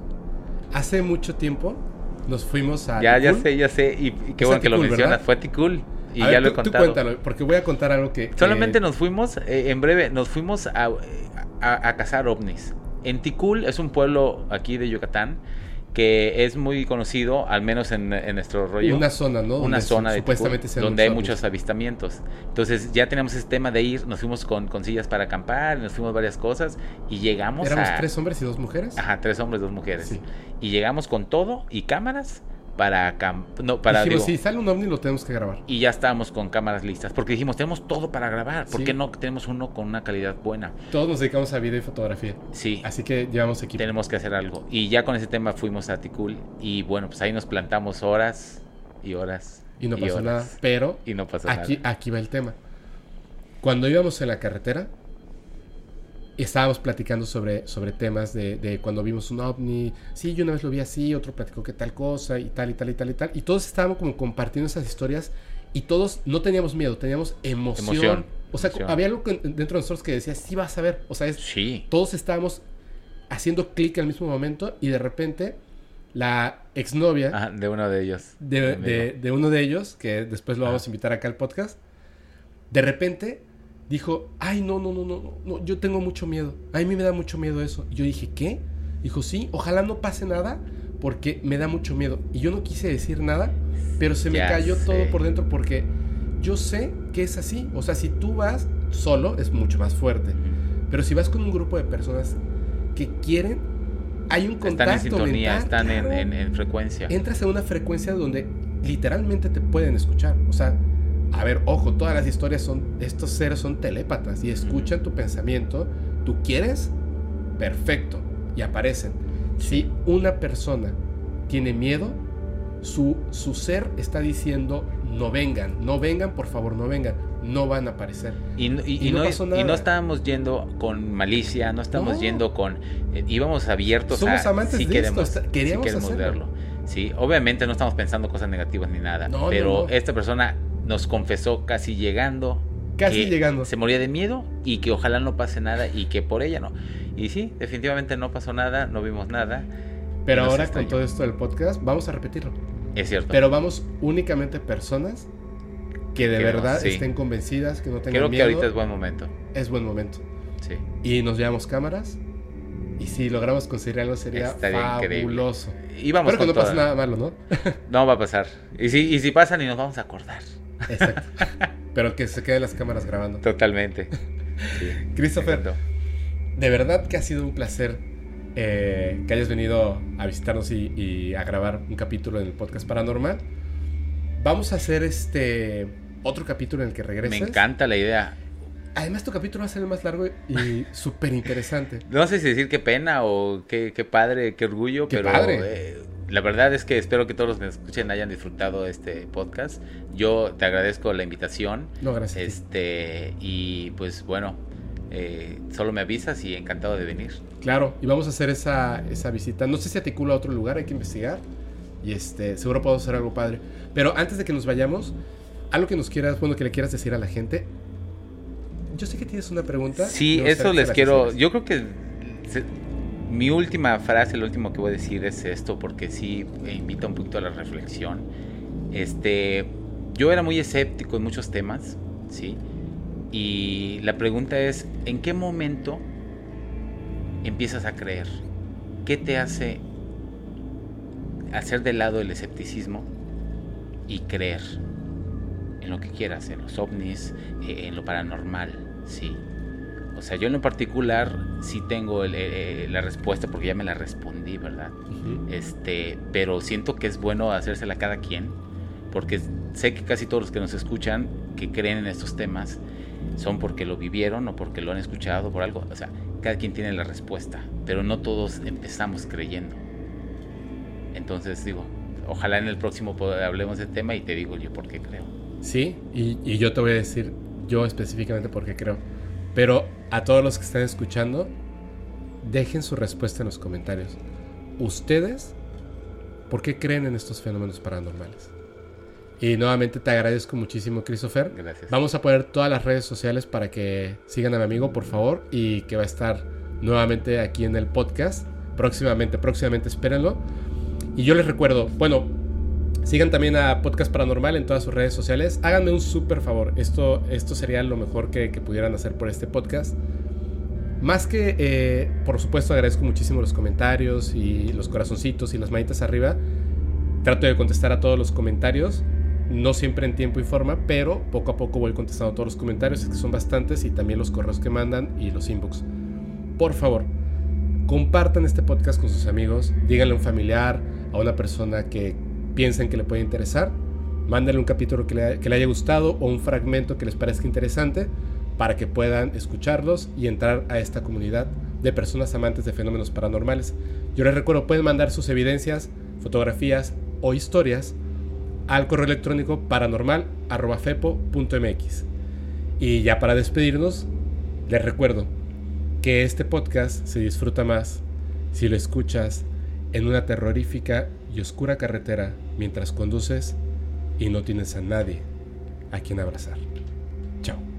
Hace mucho tiempo nos fuimos a. Ya, ya sé, ya sé. Y, qué bueno que lo mencionas. Fue Tikul. Y ya lo he contado. Tú cuéntalo, porque voy a contar algo que. Solamente nos fuimos, eh, en breve, nos fuimos a, a, a cazar ovnis. En Tikul es un pueblo aquí de Yucatán que es muy conocido, al menos en, nuestro rollo. Una zona, ¿no? Una zona de supuestamente donde hay muchos avistamientos. Entonces ya teníamos ese tema de ir, nos fuimos con, con sillas para acampar, nos fuimos varias cosas y llegamos ¿Éramos tres hombres y dos mujeres? Ajá, tres hombres, dos mujeres. Y llegamos con todo y cámaras para no para dijimos, si sale un ovni lo tenemos que grabar. Y ya estábamos con cámaras listas porque dijimos tenemos todo para grabar ¿por qué no tenemos uno con una calidad buena? todos nos dedicamos a video y fotografía. Sí. Así que llevamos equipo. Tenemos que hacer algo. Y ya con ese tema fuimos a Ticul y bueno pues ahí nos plantamos horas y horas y no pasó nada pero y no pasó aquí nada. aquí va el tema. Cuando íbamos en la carretera estábamos platicando sobre, sobre temas de, de, cuando vimos un ovni. Sí, yo una vez lo vi así, otro platicó que tal cosa y tal y tal y tal y tal. Y todos estábamos como compartiendo esas historias y todos no teníamos miedo, teníamos emoción. O sea, había algo dentro de nosotros que decía, sí vas a ver. O sea, es, sí. todos estábamos haciendo clic al mismo momento y de repente la exnovia de uno de ellos. De, de, de, uno de ellos, que después lo vamos a invitar acá al podcast, de repente dijo, ay, no, no, no, no, no, yo tengo mucho miedo. A mí me da mucho miedo eso. Y yo dije, ¿qué? Dijo, sí, ojalá no pase nada porque me da mucho miedo. Y yo no quise decir nada, pero se me cayó todo por dentro porque yo sé que es así. O sea, si tú vas solo, es mucho más fuerte. Pero si vas con un grupo de personas que quieren, hay un contacto. Están en sintonía, están en, en frecuencia. Entras en una frecuencia donde literalmente te pueden escuchar. O sea, a ver, ojo, todas las historias son, estos seres son telépatas y escuchan tu pensamiento. ¿Tú quieres? Perfecto. Y aparecen. Si una persona tiene miedo, su, su ser está diciendo, no vengan, no vengan, por favor, no vengan. No van a aparecer. Y, no, y, no, estábamos yendo con malicia, no estamos yendo con... Eh, íbamos abiertos Somos amantes de queremos, esto, queríamos, verlo. Sí, obviamente no estamos pensando cosas negativas ni nada, pero esta persona nos confesó casi llegando. Casi llegando. Se moría de miedo y que ojalá no pase nada y que por ella no. Y sí, definitivamente no pasó nada, no vimos nada. Pero ahora con todo esto del podcast, vamos a repetirlo. Es cierto. Pero vamos únicamente personas que de verdad estén convencidas, que no tengan Creo miedo. Creo que ahorita es buen momento. Es buen momento. Sí. Y nos llevamos cámaras. Y si logramos conseguir algo sería fabuloso. Y vamos Pero que no pasa nada malo, ¿no? no va a pasar. Y si, y si pasa, ni nos vamos a acordar. Exacto. Pero que se queden las cámaras grabando. Totalmente. Christopher, de verdad que ha sido un placer eh, que hayas venido a visitarnos y, a grabar un capítulo en el podcast paranormal. Vamos a hacer este otro capítulo en el que regreses. Me encanta la idea. Además, tu capítulo va a ser el más largo y súper interesante. No sé si decir qué pena o qué, padre, qué orgullo, pero eh, la verdad es que espero que todos los que me escuchen hayan disfrutado de este podcast. Yo te agradezco la invitación. No, gracias. Este, y pues bueno, eh, solo me avisas y encantado de venir. Claro, y vamos a hacer esa, esa visita. No sé si articula a otro lugar, hay que investigar. Y este, seguro puedo hacer algo padre. Pero antes de que nos vayamos, algo que nos quieras, bueno, que le quieras decir a la gente. Yo sé que tienes una pregunta. Sí, eso les quiero. Yo creo que mi última frase, lo último que voy a decir es esto, porque sí invita un poquito a la reflexión. Este, yo era muy escéptico en muchos temas, sí. Y la pregunta es, ¿en qué momento empiezas a creer? ¿Qué te hace hacer de lado el escepticismo y creer en lo que quieras, en los ovnis, eh, en lo paranormal, sí. O sea, yo en lo particular sí tengo eh, la respuesta porque ya me la respondí, ¿verdad? Este, pero siento que es bueno hacérsela a cada quien, porque sé que casi todos los que nos escuchan, que creen en estos temas, son porque lo vivieron o porque lo han escuchado por algo. O sea, cada quien tiene la respuesta, pero no todos empezamos creyendo. Entonces digo, ojalá en el próximo hablemos del tema y te digo yo por qué creo. Sí, y, y yo te voy a decir yo específicamente por qué creo. Pero a todos los que están escuchando, dejen su respuesta en los comentarios. ¿Ustedes por qué creen en estos fenómenos paranormales? Y nuevamente te agradezco muchísimo, Christopher. Gracias. Vamos a poner todas las redes sociales para que sigan a mi amigo, por favor, y que va a estar nuevamente aquí en el podcast. Próximamente, próximamente, espérenlo. Y yo les recuerdo, bueno, sigan también a Podcast Paranormal en todas sus redes sociales. Háganme un súper favor. Esto, esto sería lo mejor que, pudieran hacer por este podcast. Más que, eh, por supuesto, agradezco muchísimo los comentarios y los corazoncitos y las manitas arriba. Trato de contestar a todos los comentarios no siempre en tiempo y forma, pero poco a poco voy contestando todos los comentarios, es que son bastantes, y también los correos que mandan y los inbox. Por favor, compartan este podcast con sus amigos, díganle a un familiar, a una persona que piensen que le puede interesar, mándenle un capítulo que le, que le haya gustado o un fragmento que les parezca interesante para que puedan escucharlos y entrar a esta comunidad de personas amantes de fenómenos paranormales. Yo les recuerdo, pueden mandar sus evidencias, fotografías o historias al correo electrónico paranormal.fepo.mx. Y ya para despedirnos, les recuerdo que este podcast se disfruta más si lo escuchas en una terrorífica y oscura carretera mientras conduces y no tienes a nadie a quien abrazar. Chao.